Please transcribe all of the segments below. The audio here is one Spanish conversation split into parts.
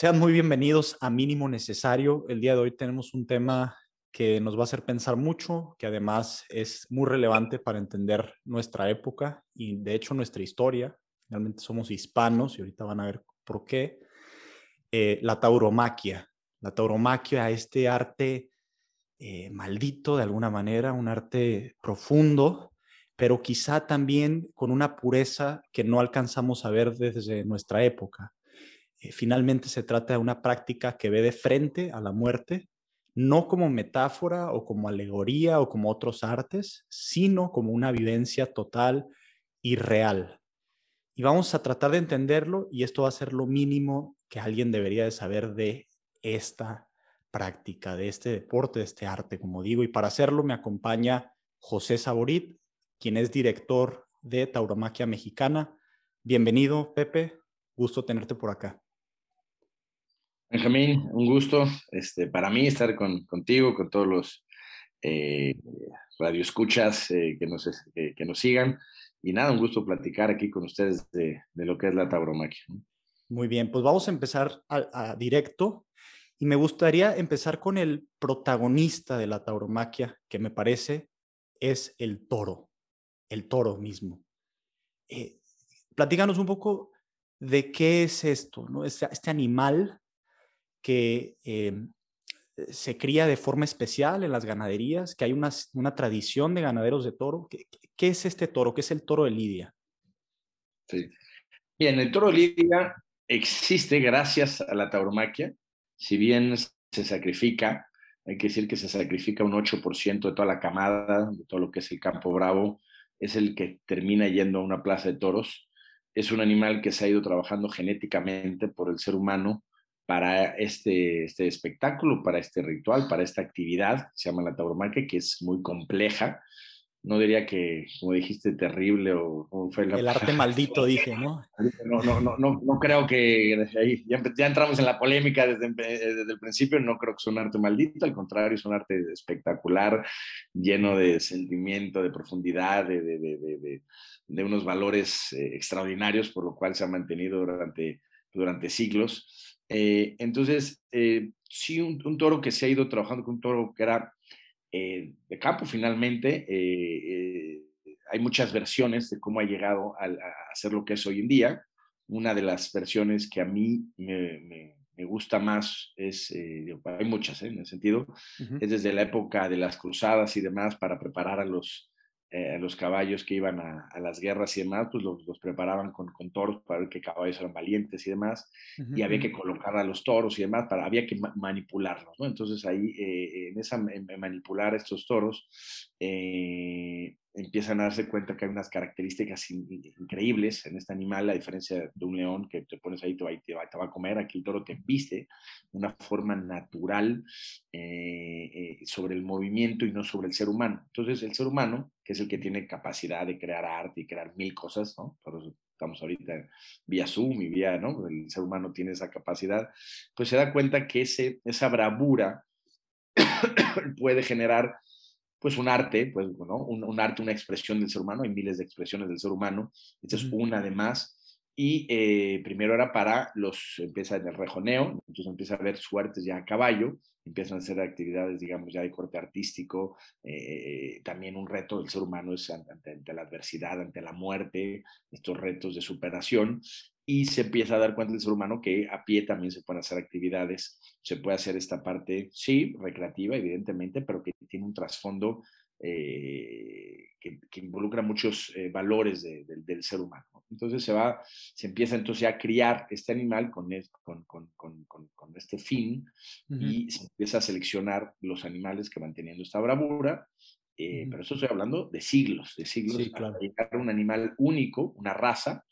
Sean muy bienvenidos a Mínimo Necesario. El día de hoy tenemos un tema que nos va a hacer pensar mucho, que además es muy relevante para entender nuestra época y de hecho nuestra historia. Realmente somos hispanos y ahorita van a ver por qué. Eh, la tauromaquia. La tauromaquia, este arte eh, maldito de alguna manera, un arte profundo, pero quizá también con una pureza que no alcanzamos a ver desde nuestra época. Eh, finalmente se trata de una práctica que ve de frente a la muerte, no como metáfora o como alegoría o como otros artes, sino como una vivencia total y real. Y vamos a tratar de entenderlo y esto va a ser lo mínimo que alguien debería de saber de esta práctica, de este deporte, de este arte, como digo. Y para hacerlo me acompaña José Saborit, quien es director de Tauromaquia Mexicana. Bienvenido, Pepe. Gusto tenerte por acá. Benjamín, un gusto este, para mí estar con, contigo, con todos los eh, radioescuchas eh, que, nos, que nos sigan. Y nada, un gusto platicar aquí con ustedes de, de lo que es la tauromaquia. Muy bien, pues vamos a empezar a, directo y me gustaría empezar con el protagonista de la tauromaquia, que me parece es el toro, el toro mismo. Eh, platícanos un poco de qué es esto, ¿no? Este, este animal que em, se cría de forma especial en las ganaderías, que hay una, tradición de ganaderos de toro. ¿Qué, ¿Qué, es este toro? ¿Qué es el toro de Lidia? Sí. Bien, el toro de Lidia existe gracias a la tauromaquia, si bien se sacrifica, hay que decir que se sacrifica un 8% de toda la camada, de todo lo que es el campo bravo, es el que termina yendo a una plaza de toros. Es un animal que se ha ido trabajando genéticamente por el ser humano para este, este espectáculo, para este ritual, para esta actividad, se llama la tauromaquia, que es muy compleja, no diría que, como dijiste, terrible o, fue El arte maldito, dije, ¿no? No, no, no, no, no creo que ahí, ya, ya, entramos en la polémica desde, desde, el principio, no creo que sea un arte maldito, al contrario, es un arte espectacular, lleno de sentimiento, de profundidad, de, de, de, de unos valores eh, extraordinarios, por lo cual se ha mantenido durante, durante siglos. Eh, entonces, eh, sí, un, un, toro que se ha ido trabajando con un toro que era eh, de campo finalmente. Eh, eh, hay muchas versiones de cómo ha llegado a, a, ser lo que es hoy en día. Una de las versiones que a mí me, me, me gusta más es, hay muchas en el sentido, es desde la época de las cruzadas y demás para preparar a los, eh, los caballos que iban a, a, las guerras y demás, pues los, los preparaban con, con, toros para ver qué caballos eran valientes y demás, uh -huh. y había que colocar a los toros y demás, para, había que ma manipularlos, ¿no? Entonces ahí, eh, en esa en manipular estos toros, eh, empiezan a darse cuenta que hay unas características in increíbles en este animal, a diferencia de un león que te pones ahí, te va, te a comer, aquí el toro te viste una forma natural eh, eh, sobre el movimiento y no sobre el ser humano. Entonces el ser humano, que es el que tiene capacidad de crear arte y crear mil cosas, ¿no? Por eso estamos ahorita vía Zoom y vía, ¿no? El ser humano tiene esa capacidad, pues se da cuenta que ese, esa bravura puede generar pues un arte, pues, ¿no? un, un, arte, una expresión del ser humano, hay miles de expresiones del ser humano, esta es una de más, y eh, primero era para los, empieza en el rejoneo, entonces empieza a ver suertes ya a caballo, empiezan a hacer actividades, digamos, ya de corte artístico, eh, también un reto del ser humano es ante, ante, la adversidad, ante la muerte, estos retos de superación, y se empieza a dar cuenta el ser humano que a pie también se pueden hacer actividades, se puede hacer esta parte, sí, recreativa, evidentemente, pero que tiene un trasfondo eh, que, que, involucra muchos eh, valores de, de, del ser humano. Entonces se va, se empieza entonces a criar este animal con, con, con, con este fin uh -huh. y se empieza a seleccionar los animales que van teniendo esta bravura. Eh, uh -huh. Pero eso estoy hablando de siglos, de siglos, sí, claro. para llegar a un animal único, una raza,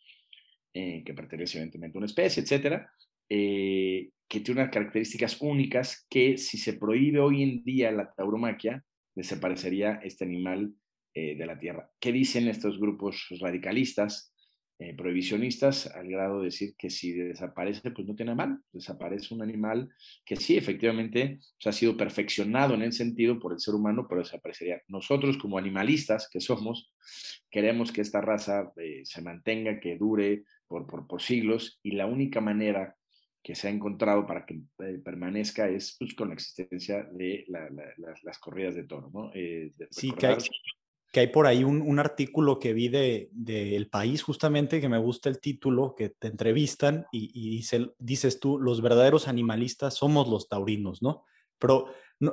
eh, que pertenece evidentemente a una especie, etcétera, que tiene unas características únicas que si se prohíbe hoy en día la tauromaquia, desaparecería este animal eh, de la tierra. ¿Qué dicen estos grupos radicalistas, eh, prohibicionistas, al grado de decir que si desaparece, pues no tiene mal, desaparece un animal que sí, efectivamente, sea, ha sido perfeccionado en el sentido por el ser humano, pero desaparecería. Nosotros como animalistas que somos, queremos que esta raza eh, se mantenga, que dure por, por, por siglos, y la única manera que se ha encontrado para que eh, permanezca es pues, con la existencia de las corridas de toro. ¿no? Eh, sí, que hay, que hay, por ahí un, artículo que vi de, El País, justamente, que me gusta el título, que te entrevistan y, dices tú, los verdaderos animalistas somos los taurinos, ¿no? Pero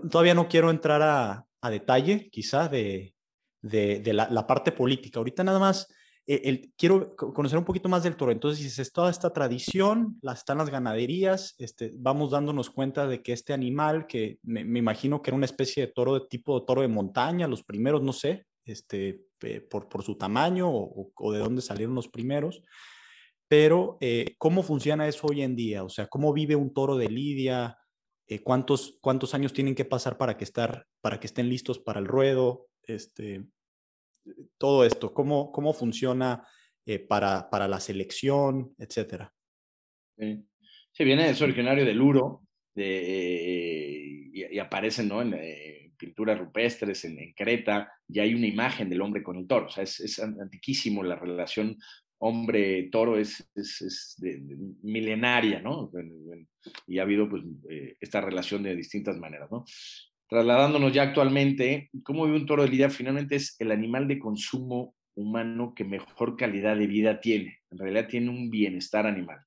todavía no quiero entrar a, detalle, quizá, de, de, la, parte política. Ahorita nada más eh, quiero conocer un poquito más del toro. Entonces, es toda esta tradición, las, están las ganaderías, este, vamos dándonos cuenta de que este animal, que me, imagino que era una especie de toro de tipo de toro de montaña, los primeros, no sé, este, por, por, su tamaño o, de dónde salieron los primeros, pero eh, ¿cómo funciona eso hoy en día? O sea, ¿cómo vive un toro de lidia? Eh, ¿cuántos, ¿Cuántos años tienen que pasar para que, estar, para que estén listos para el ruedo? Este, todo esto, cómo, cómo funciona eh, para, para, la selección, etcétera. Sí, viene, es originario del Uro de, y, aparece ¿no? en eh, pinturas rupestres en, Creta, y hay una imagen del hombre con el toro, o sea, es, es antiquísimo la relación hombre-toro es, es, milenaria, ¿no? Y ha habido pues eh, esta relación de distintas maneras, ¿no? Trasladándonos ya actualmente, ¿cómo vive un toro de lidia? Finalmente es el animal de consumo humano que mejor calidad de vida tiene. En realidad tiene un bienestar animal.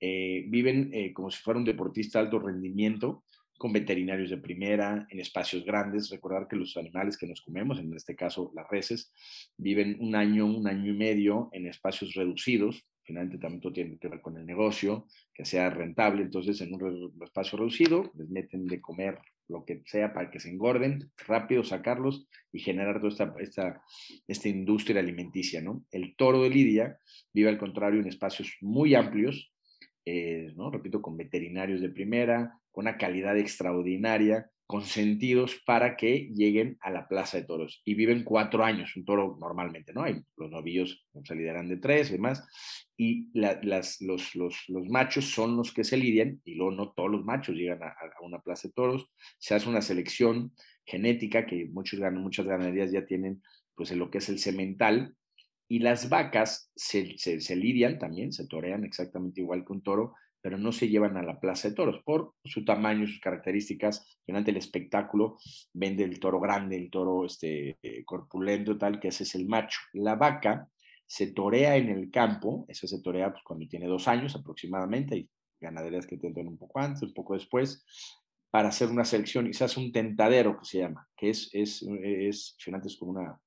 Eh, viven eh, como si fuera un deportista de alto rendimiento, con veterinarios de primera, en espacios grandes. Recordar que los animales que nos comemos, en este caso las reses, viven un año, un año y medio en espacios reducidos. Finalmente también todo tiene que ver con el negocio, que sea rentable. Entonces, en un espacio reducido, les meten de comer lo que sea para que se engorden, rápido sacarlos y generar toda esta, esta, esta industria alimenticia, ¿no? El toro de Lidia vive al contrario en espacios muy amplios, eh, ¿no? Repito, con veterinarios de primera, con una calidad extraordinaria, consentidos para que lleguen a la plaza de toros. Y viven cuatro años, un toro normalmente, ¿no? Hay, los novillos se lideran de tres y demás, y las, los, los, los, machos son los que se lidian, y luego no todos los machos llegan a, una plaza de toros, se hace una selección genética que muchos, muchas ganaderías ya tienen, pues en lo que es el semental, y las vacas se, se, se lidian también, se torean exactamente igual que un toro, pero no se llevan a la plaza de toros por su tamaño, sus características. Durante el espectáculo vende el toro grande, el toro este, eh, corpulento, tal, que ese es el macho. La vaca se torea en el campo, eso se torea pues, cuando tiene dos años aproximadamente, hay ganaderías que tienen un poco antes, un poco después, para hacer una selección y se hace un tentadero que se llama, que es, es, es, es como una,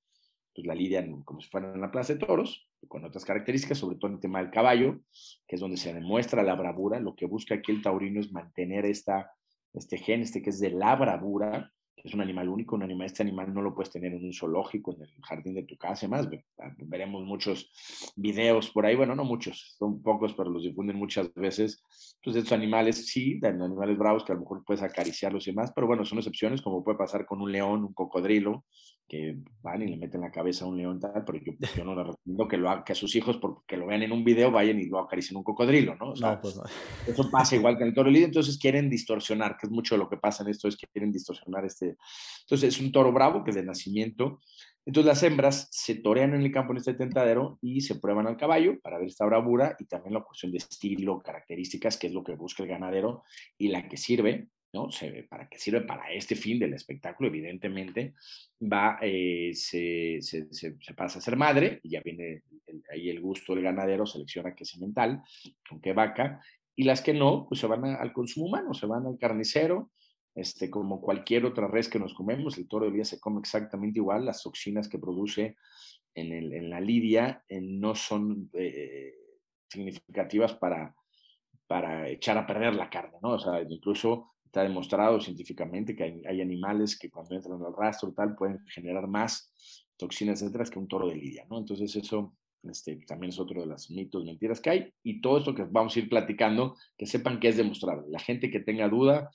pues la lidian como si fuera en la plaza de toros, con otras características, sobre todo en el tema del caballo, que es donde se demuestra la bravura. Lo que busca aquí el taurino es mantener esta, este gen, este que es de la bravura, es un animal único, un animal, este animal no lo puedes tener en un zoológico, en el jardín de tu casa, más ah, veremos muchos videos por ahí, bueno, no muchos, son pocos, pero los difunden muchas veces. Entonces, estos animales, sí, animales bravos que a lo mejor puedes acariciarlos y demás, pero bueno, son excepciones, como puede pasar con un león, un cocodrilo, que van y le meten la cabeza a un león tal, pero yo, yo no le recomiendo que, lo, que a sus hijos, porque lo vean en un video, vayan y lo acaricien un cocodrilo, ¿no? O sea, pues Eso pasa igual que en el toro lidio, entonces quieren distorsionar, que es mucho lo que pasa en esto, es que quieren distorsionar este. Entonces es un toro bravo, que es de nacimiento. Entonces las hembras se torean en el campo en este tentadero y se prueban al caballo para ver esta bravura y también la cuestión de estilo, características, que es lo que busca el ganadero y la que sirve ¿no? Se, ¿Para qué sirve? Para este fin del espectáculo, evidentemente, va, eh, se, pasa a ser madre, y ya viene ahí el gusto del ganadero, selecciona qué semental, con qué vaca, y las que no, pues se van al consumo humano, se van al carnicero, este, como cualquier otra res que nos comemos, el toro de día se come exactamente igual, las toxinas que produce en, el, en la lidia eh, no son eh, significativas para, para echar a perder la carne, ¿no? O sea, incluso Está demostrado científicamente que hay, animales que cuando entran al rastro tal pueden generar más toxinas, etcétera, que un toro de lidia, ¿no? Entonces eso este, también es otro de los mitos, mentiras que hay. Y todo esto que vamos a ir platicando, que sepan que es demostrable. La gente que tenga duda,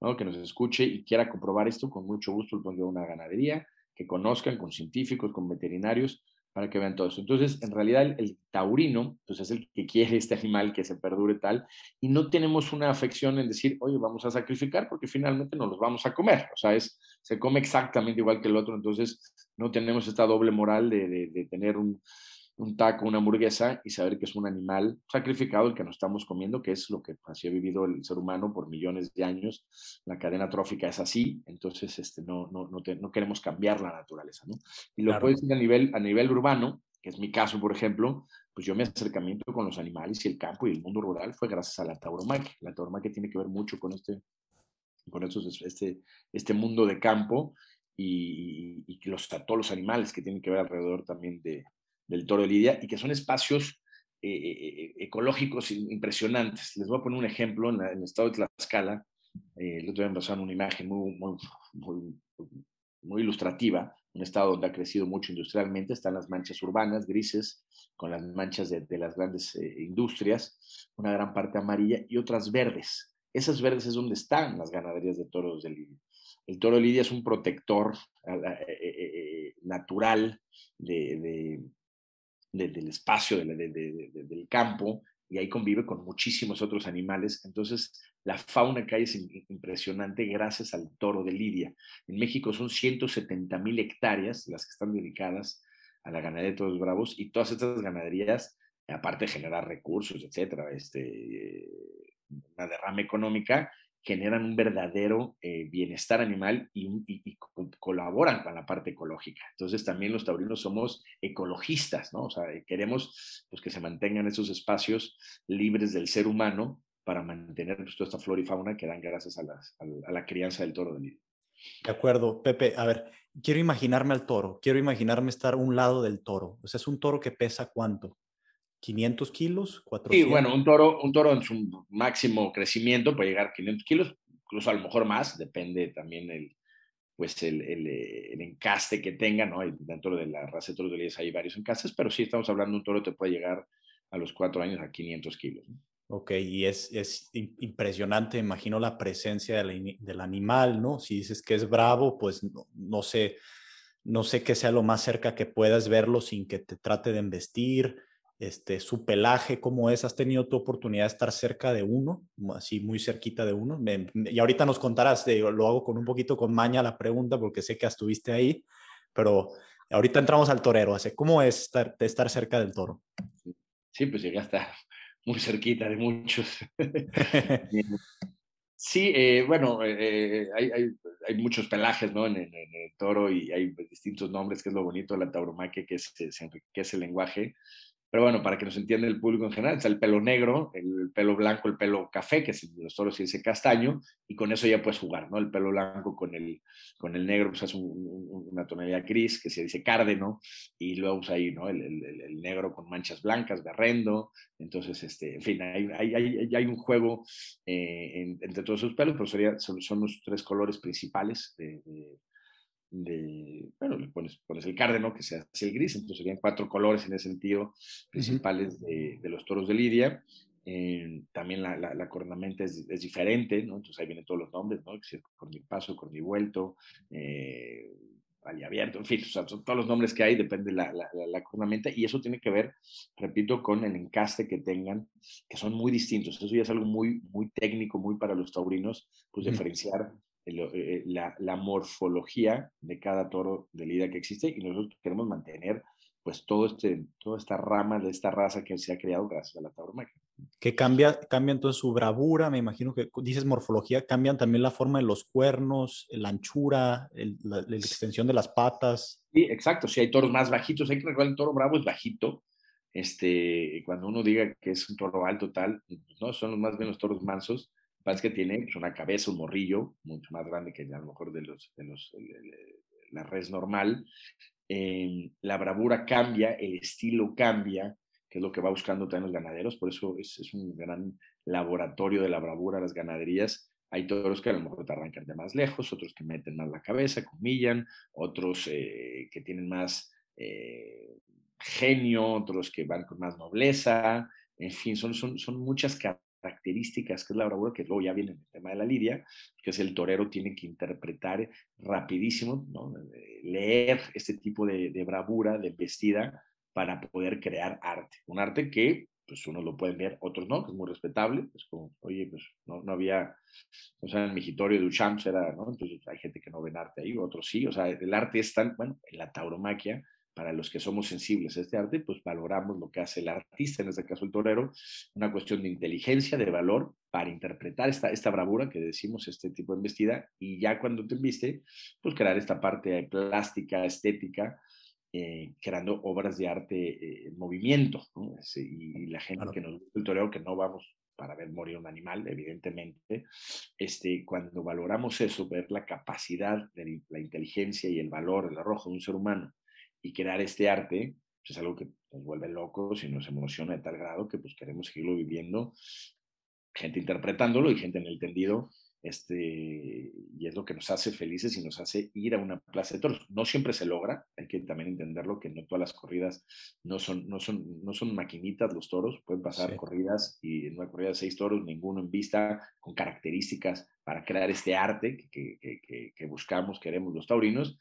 ¿no? que nos escuche y quiera comprobar esto, con mucho gusto lo pongo una ganadería, que conozcan con científicos, con veterinarios, para que vean todo eso. Entonces, en realidad, el, taurino, pues es el que quiere este animal que se perdure tal, y no tenemos una afección en decir, oye, vamos a sacrificar porque finalmente nos los vamos a comer. O sea, es, se come exactamente igual que el otro, entonces no tenemos esta doble moral de, de, tener un, un taco, una hamburguesa y saber que es un animal sacrificado el que nos estamos comiendo, que es lo que así ha vivido el ser humano por millones de años. La cadena trófica es así, entonces este, no, no, no, no queremos cambiar la naturaleza. ¿no? Y lo puedes decir a nivel, a nivel urbano, que es mi caso, por ejemplo, pues yo mi acercamiento con los animales y el campo y el mundo rural fue gracias a la tauromaquia. La tauromaquia tiene que ver mucho con este, con este, este mundo de campo y, y los, todos los animales que tienen que ver alrededor también de, del Toro de Lidia y que son espacios eh, eh, eh, ecológicos impresionantes. Les voy a poner un ejemplo en, el estado de Tlaxcala. el otro día me pasaron una imagen muy, muy, muy, ilustrativa, un estado donde ha crecido mucho industrialmente, están las manchas urbanas, grises, con las manchas de, las grandes industrias, una gran parte amarilla y otras verdes. Esas verdes es donde están las ganaderías de toros de Lidia. El toro de Lidia es un protector natural de, del espacio del campo y ahí convive con muchísimos otros animales. Entonces, la fauna que hay es impresionante gracias al toro de Lidia. En México son 170 mil hectáreas las que están dedicadas a la ganadería de toros bravos y todas estas ganaderías, aparte de generar recursos, etcétera, este, una derrama económica, generan un verdadero eh, bienestar animal y, colaboran con la parte ecológica. Entonces también los taurinos somos ecologistas, ¿no? O sea, queremos pues, que se mantengan esos espacios libres del ser humano para mantener pues, toda esta flora y fauna que dan gracias a, a, la crianza del toro de Lidia. De acuerdo, Pepe. A ver, quiero imaginarme al toro, quiero imaginarme estar a un lado del toro. O sea, es un toro que pesa cuánto? 500 kilos, 400. Sí, bueno, un toro, un toro en su máximo crecimiento puede llegar a 500 kilos, incluso a lo mejor más, depende también el, pues el, el, el encaste que tenga, ¿no? Dentro de la raza de toros de Lidia hay varios encastes, pero sí estamos hablando de un toro que puede llegar a los cuatro años a 500 kilos. Ok, y es, es impresionante, imagino la presencia del, del, animal, ¿no? Si dices que es bravo, pues no, no sé, no sé qué sea lo más cerca que puedas verlo sin que te trate de embestir este, su pelaje, cómo es, has tenido tu oportunidad de estar cerca de uno, así muy cerquita de uno. y ahorita nos contarás, lo hago con un poquito con maña la pregunta porque sé que estuviste ahí, pero ahorita entramos al torero, así, ¿cómo es estar, estar cerca del toro? Sí, pues llegué hasta muy cerquita de muchos. sí, eh, bueno, eh, hay, hay, hay, muchos pelajes ¿no? en, el toro y hay distintos nombres, que es lo bonito de la tauromaquia, que se, se enriquece el lenguaje. Pero bueno, para que nos entienda el público en general, está el pelo negro, el pelo blanco, el pelo café, que es los toros y ese castaño, y con eso ya puedes jugar, ¿no? El pelo blanco con el, con el negro, pues es una tonalidad gris, que se dice cárdeno, y luego pues ahí, ¿no? El, el, el negro con manchas blancas, garrendo, entonces, este, en fin, hay, hay, hay, hay un juego eh, entre todos esos pelos, pero sería, son, los tres colores principales de de, bueno, le pones, pones el cárdeno, que se hace el gris, entonces serían cuatro colores en ese sentido principales de, de, los toros de Lidia. Eh, también la, la, cornamenta es, es, diferente, ¿no? Entonces ahí vienen todos los nombres, ¿no? Si es cornipaso, cornivuelto, eh, abierto, en fin, o sea, todos los nombres que hay, depende de la, la, la, cornamenta, y eso tiene que ver, repito, con el encaste que tengan, que son muy distintos. Eso ya es algo muy, muy técnico, muy para los taurinos, pues diferenciar la, la, morfología de cada toro de lidia que existe y nosotros queremos mantener pues todo este, toda esta rama de esta raza que se ha creado gracias a la tauromaquia. Que cambia, cambia entonces su bravura, me imagino que dices morfología, cambian también la forma de los cuernos, la anchura, la, la, extensión de las patas. Sí, exacto, si hay toros más bajitos, hay que recordar el toro bravo es bajito, este, cuando uno diga que es un toro alto tal, no, son más bien los toros mansos, pasa es que tiene pues, una cabeza, un morrillo, mucho más grande que a lo mejor de, los, de los, la res normal. Eh, la bravura cambia, el estilo cambia, que es lo que va buscando también los ganaderos, por eso es, es un gran laboratorio de la bravura las ganaderías. Hay toros que a lo mejor te arrancan de más lejos, otros que meten más la cabeza, comillan, otros eh, que tienen más eh, genio, otros que van con más nobleza, en fin, son, son, son muchas características que es la bravura, que luego ya viene en el tema de la lidia, que es el torero tiene que interpretar rapidísimo, ¿no? Eh, leer este tipo de, de, bravura, de vestida, para poder crear arte. Un arte que, pues, unos lo pueden ver, otros no, que es muy respetable, es como, oye, pues, no, no había, o sea, en migitorio de Duchamp era, ¿no? Entonces hay gente que no ven arte ahí, otros sí, o sea, el arte es tan, bueno, en la tauromaquia, para los que somos sensibles a este arte, pues valoramos lo que hace el artista, en este caso el torero, una cuestión de inteligencia, de valor para interpretar esta, esta bravura que decimos, este tipo de embestida, y ya cuando te embiste, pues crear esta parte plástica, estética, eh, creando obras de arte eh, en movimiento, y, la gente que nos gusta el torero, que no vamos para ver morir un animal, evidentemente, este, cuando valoramos eso, ver la capacidad, de la inteligencia y el valor, el arrojo de un ser humano y crear este arte, pues es algo que nos vuelve locos y nos emociona de tal grado que pues queremos seguirlo viviendo, gente interpretándolo y gente en el tendido este, y es lo que nos hace felices y nos hace ir a una plaza de toros. No siempre se logra, hay que también entenderlo que no todas las corridas no son, no son, no son maquinitas los toros, pueden pasar corridas y en una corrida de seis toros, ninguno en vista, con características para crear este arte que, que, que, buscamos, queremos los taurinos,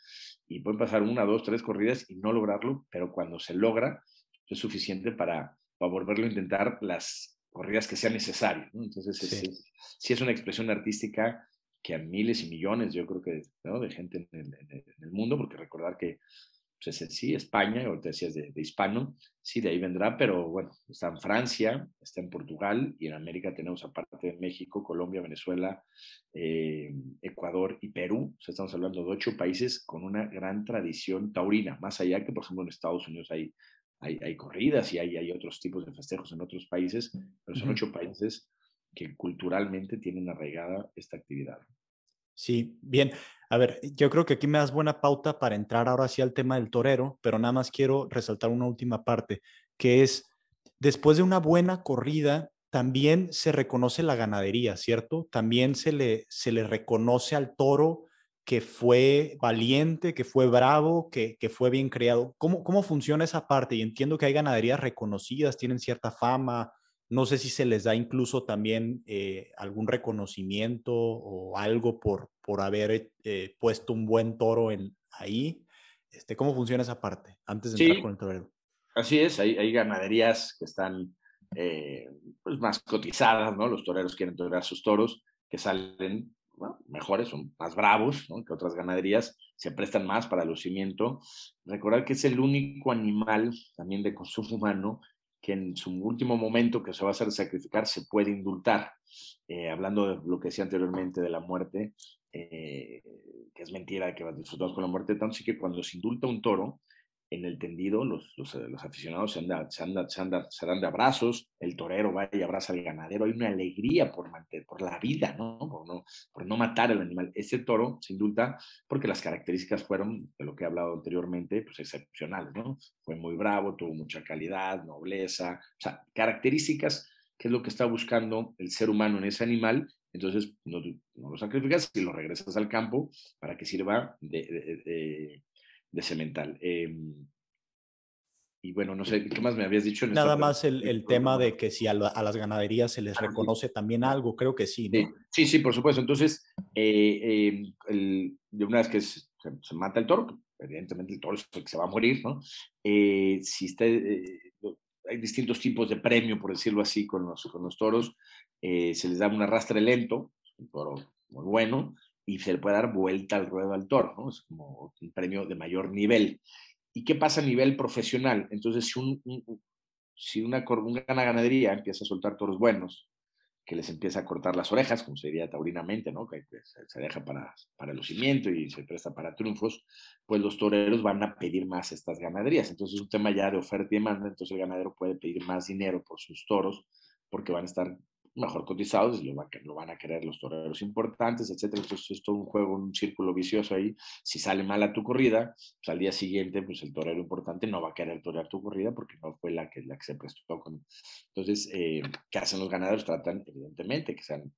y pueden pasar una, dos, tres corridas y no lograrlo, pero cuando se logra es suficiente para, para volverlo a intentar las corridas que sea necesario. Entonces, sí. Es, una expresión artística que a miles y millones, yo creo que, de gente en el, mundo, porque recordar que pues, sí, España, ahorita decías de, de, hispano, sí, de ahí vendrá, pero bueno, está en Francia, está en Portugal y en América tenemos aparte de México, Colombia, Venezuela, eh, Ecuador y Perú. O sea, estamos hablando de ocho países con una gran tradición taurina, más allá que, por ejemplo, en Estados Unidos hay hay, corridas y hay, hay, otros tipos de festejos en otros países, pero son ocho países que culturalmente tienen arraigada esta actividad. Sí, bien. A ver, yo creo que aquí me das buena pauta para entrar ahora sí al tema del torero, pero nada más quiero resaltar una última parte, que es, después de una buena corrida, también se reconoce la ganadería, ¿cierto? También se le, se le reconoce al toro que fue valiente, que fue bravo, que, fue bien creado. ¿Cómo, ¿Cómo funciona esa parte? Y entiendo que hay ganaderías reconocidas, tienen cierta fama. No sé si se les da incluso también eh, algún reconocimiento o algo por, por haber eh, puesto un buen toro en, ahí. Este, ¿Cómo funciona esa parte antes de entrar con el torero? Así es, hay, hay ganaderías que están eh, pues más cotizadas, ¿no? Los toreros quieren torear sus toros, que salen mejores, son más bravos que otras ganaderías, se prestan más para el lucimiento. Recordar que es el único animal también de consumo humano que en su último momento que se va a hacer sacrificar se puede indultar. Eh, hablando de lo que decía anteriormente de la muerte, eh, que es mentira que disfrutamos con la muerte, tanto sí que cuando se indulta un toro, en el tendido, los, los, eh, aficionados se, anda, se, anda, se, anda, se, dan de abrazos, el torero va y abraza al ganadero, hay una alegría por, mantener, por la vida, ¿no? Por, ¿no? por no matar al animal. Ese toro se indulta porque las características fueron, de lo que he hablado anteriormente, pues excepcionales, ¿no? Fue muy bravo, tuvo mucha calidad, nobleza, o sea, características que es lo que está buscando el ser humano en ese animal entonces no, lo sacrificas y lo regresas al campo para que sirva de, de cemental. Em, y bueno, no sé, ¿qué más me habías dicho? Nada más el, el tema de que si a, las ganaderías se les ah, reconoce también algo, creo que sí, ¿no? Sí, sí, por supuesto. Entonces, eh, em, el, de una vez que se, mata el toro, evidentemente el toro es el que se va a morir, ¿no? Eh, si está, eh, hay distintos tipos de premio, por decirlo así, con los, con los toros. se les da un arrastre lento, un toro muy bueno, y se le puede dar vuelta al ruedo al toro, ¿no? Es como un premio de mayor nivel. ¿Y qué pasa a nivel profesional? Entonces, si, un, si una, una ganadería empieza a soltar toros buenos, que les empieza a cortar las orejas, como se diría taurinamente, ¿no? que se deja para, para el lucimiento y se presta para triunfos, pues los toreros van a pedir más estas ganaderías. Entonces es un tema ya de oferta y demanda, entonces el ganadero puede pedir más dinero por sus toros porque van a estar mejor cotizados lo, lo, van a querer los toreros importantes, etcétera. Entonces es todo un juego, un círculo vicioso ahí. Si sale mal a tu corrida, pues al día siguiente, pues el torero importante no va a querer torear tu corrida porque no fue la que, la que se prestó con. Entonces, eh, ¿qué hacen los ganadores? Tratan, evidentemente, que sean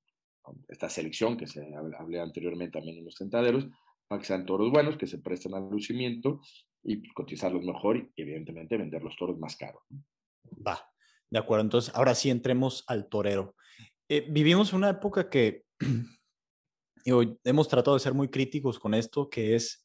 esta selección que se hablé anteriormente también en los tentaderos, para que sean toros buenos, que se presten al lucimiento y pues, cotizarlos mejor y, evidentemente, vender los toros más caros. Va, de acuerdo, entonces ahora sí entremos al torero. Eh, vivimos una época que hoy hemos tratado de ser muy críticos con esto, que es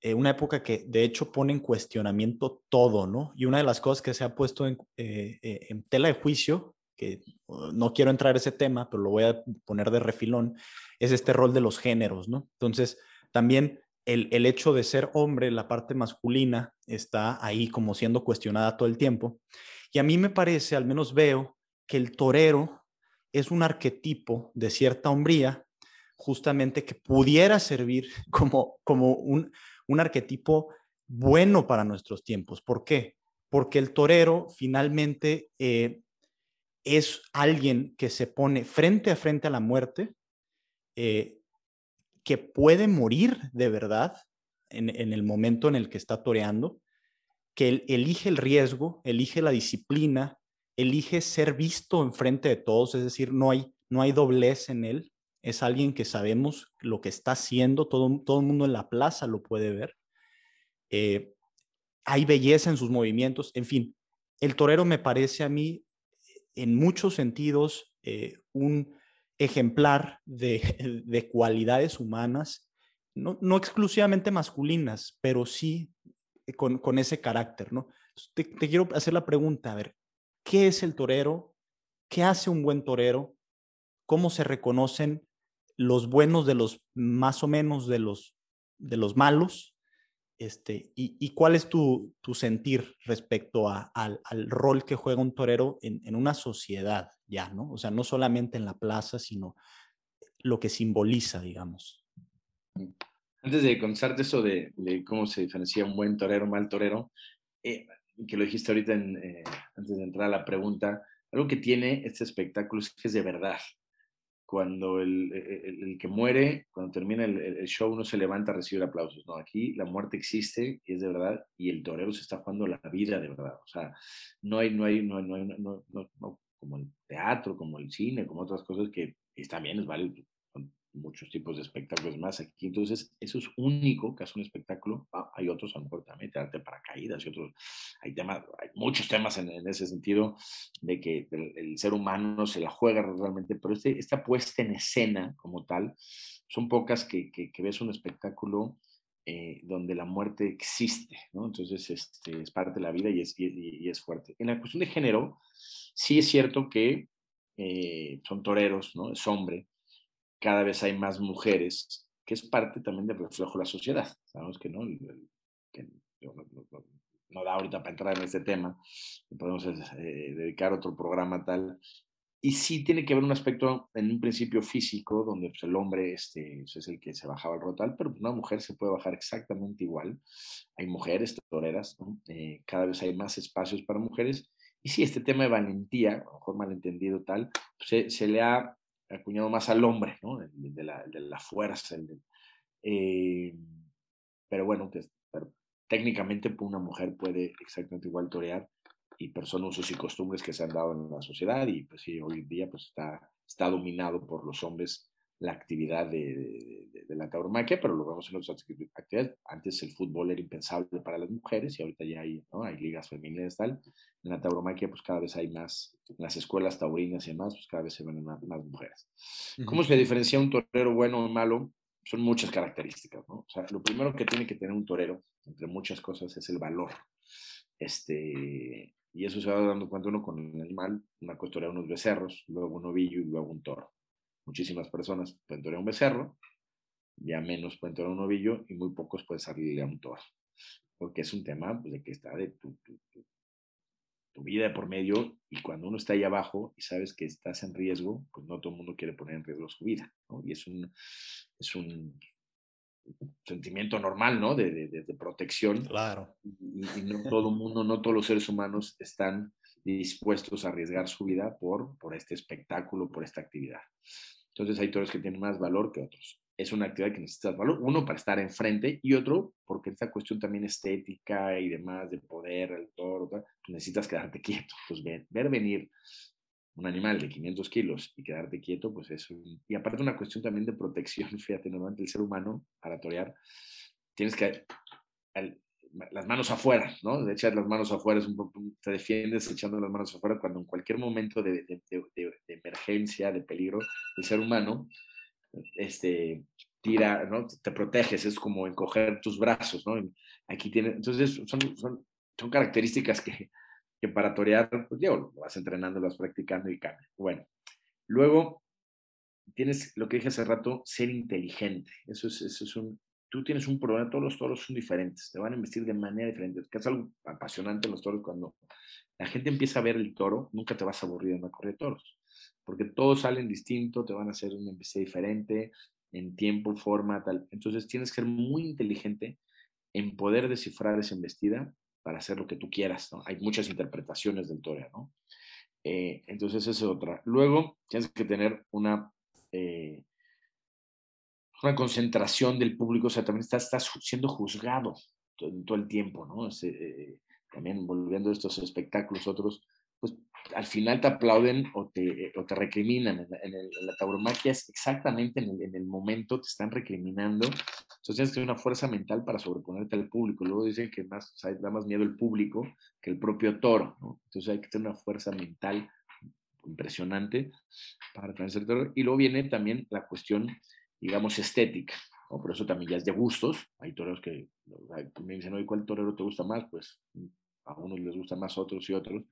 eh, una época que de hecho pone en cuestionamiento todo, ¿no? Y una de las cosas que se ha puesto en, eh, en tela de juicio, que uh, no quiero entrar a ese tema, pero lo voy a poner de refilón, es este rol de los géneros, ¿no? Entonces, también el, el, hecho de ser hombre, la parte masculina, está ahí como siendo cuestionada todo el tiempo. Y a mí me parece, al menos veo, que el torero es un arquetipo de cierta hombría, justamente que pudiera servir como, como un, un arquetipo bueno para nuestros tiempos. ¿Por qué? Porque el torero finalmente eh, es alguien que se pone frente a frente a la muerte, eh, que puede morir de verdad en, el momento en el que está toreando, que elige el riesgo, elige la disciplina, elige ser visto enfrente de todos, es decir, no hay, no hay doblez en él, es alguien que sabemos lo que está haciendo, todo, todo el mundo en la plaza lo puede ver. Eh, hay belleza en sus movimientos, en fin, el torero me parece a mí en muchos sentidos eh, un ejemplar de, cualidades humanas, no, exclusivamente masculinas, pero sí con, ese carácter, ¿no? Te, quiero hacer la pregunta, a ver, ¿qué es el torero? ¿Qué hace un buen torero? ¿Cómo se reconocen los buenos de los más o menos de los, de los malos? Este, y, cuál es tu, sentir respecto al, rol que juega un torero en, una sociedad ya, ¿no? O sea, no solamente en la plaza, sino lo que simboliza, digamos. Antes de contarte eso de, cómo se diferencia un buen torero, un mal torero, eh, que lo dijiste ahorita eh, antes de entrar a la pregunta, algo que tiene este espectáculo es que es de verdad cuando el, el, que muere, cuando termina el, show, uno se levanta a recibir aplausos. No, aquí la muerte existe, es de verdad, y el torero se está jugando la vida de verdad. O sea, no hay, no hay, no, no, no, no, como el teatro, como el cine, como otras cosas que también es válido muchos tipos de espectáculos más aquí. Entonces, eso es único que hace un espectáculo. Ah, hay otros, a lo mejor también, arte para caídas y otros. Hay, temas, hay muchos temas en, ese sentido de que el, ser humano se la juega realmente, pero este, esta puesta en escena como tal, son pocas que, ves un espectáculo eh, donde la muerte existe, ¿no? Entonces, este, es parte de la vida y es, y, es fuerte. En la cuestión de género, sí es cierto que eh, son toreros, ¿no? Es hombre, cada vez hay más mujeres, que es parte también del reflejo de la sociedad. Sabemos que no, no, da ahorita para entrar en este tema, podemos eh, dedicar otro programa tal. Y sí tiene que haber un aspecto en un principio físico, donde pues, el hombre este, pues, es el que se bajaba el rotal, pero una mujer se puede bajar exactamente igual. Hay mujeres toreras, eh, cada vez hay más espacios para mujeres. Y sí, este tema de valentía, a lo mejor malentendido tal, se, se le ha acuñado más al hombre, ¿no? De, la, de la, fuerza. Eh, pero bueno, que, técnicamente una mujer puede exactamente igual torear y pero son usos y costumbres que se han dado en la sociedad y pues sí, hoy en día pues está, está dominado por los hombres la actividad de, de, la tauromaquia, pero lo vemos en otras actividades. Antes el fútbol era impensable para las mujeres y ahorita ya hay, ¿no? hay ligas femeninas tal. En la tauromaquia pues cada vez hay más, en las escuelas taurinas y demás, pues cada vez se ven más, mujeres. ¿Cómo se diferencia un torero bueno o malo? Son muchas características, ¿no? O sea, lo primero que tiene que tener un torero, entre muchas cosas, es el valor. Este, y eso se va dando cuenta uno con el animal, una de unos becerros, luego un ovillo y luego un toro muchísimas personas pueden torear un becerro, ya menos pueden torear un novillo y muy pocos pueden salir a un toro. Porque es un tema pues, de que está de tu, tu, tu, vida por medio y cuando uno está ahí abajo y sabes que estás en riesgo, pues no todo el mundo quiere poner en riesgo su vida. ¿no? Y es un, es un sentimiento normal, ¿no? De, de, de protección. Claro. Y, y, no todo el mundo, no todos los seres humanos están dispuestos a arriesgar su vida por, por este espectáculo, por esta actividad. Entonces hay toros que tienen más valor que otros. Es una actividad que necesitas valor, uno para estar enfrente y otro porque esta cuestión también estética y demás de poder, el toro, pues necesitas quedarte quieto. Pues ver, ver venir un animal de 500 kilos y quedarte quieto, pues es Y aparte una cuestión también de protección, fíjate, normalmente el ser humano, para torear, tienes que las manos afuera, ¿no? De echar las manos afuera es un poco, te defiendes echando las manos afuera cuando en cualquier momento de, emergencia, de peligro, el ser humano, este, tira, ¿no? Te proteges, es como encoger tus brazos, ¿no? Aquí tiene, entonces son, son, características que, que para torear, pues lo vas entrenando, lo vas practicando y cambia. Bueno, luego tienes lo que dije hace rato, ser inteligente. Eso es, eso es un, tú tienes un problema, todos los toros son diferentes, te van a investir de manera diferente. Que es algo apasionante los toros cuando la gente empieza a ver el toro, nunca te vas a aburrir en una corrida de toros, porque todos salen distintos, te van a hacer una embestida diferente, en tiempo, forma, tal. Entonces tienes que ser muy inteligente en poder descifrar esa embestida para hacer lo que tú quieras, ¿no? Hay muchas interpretaciones del toro, ¿no? Eh, entonces esa es otra. Luego tienes que tener una, eh, una concentración del público, o sea, también estás, estás siendo juzgado todo, el tiempo, ¿no? Eh, también volviendo a estos espectáculos otros, pues al final te aplauden o te, o te recriminan. En, la tauromaquia es exactamente en el, en el, momento, te están recriminando. Entonces tienes que tener una fuerza mental para sobreponerte al público. Luego dicen que más, o sea, da más miedo el público que el propio toro. ¿no? Entonces hay que tener una fuerza mental impresionante para transmitir el toro. Y luego viene también la cuestión, digamos, estética. ¿no? Por eso también ya es de gustos. Hay toreros que me dicen, oye, ¿cuál torero te gusta más? Pues a unos les gusta más, otros y otros.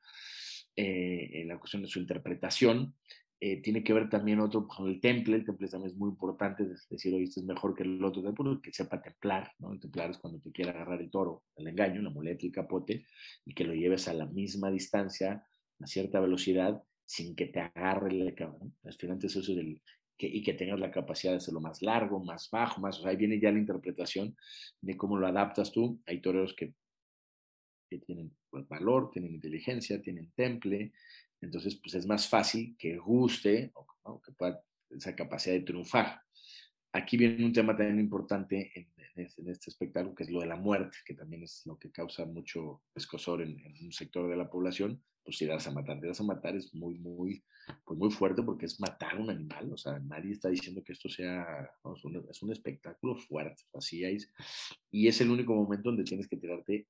Eh, en la cuestión de su interpretación. Eh, tiene que ver también otro con el temple. El temple también es muy importante, es decir, oye, este es mejor que el otro temple, que sepa templar. ¿no? El templar es cuando te quiere agarrar el toro, el engaño, la muleta, el capote, y que lo lleves a la misma distancia, a cierta velocidad, sin que te agarre el cabrón. Al eso del, y que tengas la capacidad de hacerlo más largo, más bajo, más. O sea, ahí viene ya la interpretación de cómo lo adaptas tú. Hay toreros que que tienen pues, valor, tienen inteligencia, tienen temple, entonces pues es más fácil que guste o que pueda esa capacidad de triunfar. Aquí viene un tema también importante en, este espectáculo, que es lo de la muerte, que también es lo que causa mucho escosor en, un sector de la población, pues si a matar, te a matar es muy, muy, pues muy fuerte porque es matar un animal, o sea, nadie está diciendo que esto sea, es, un, es, un, espectáculo fuerte, así es, y es el único momento donde tienes que tirarte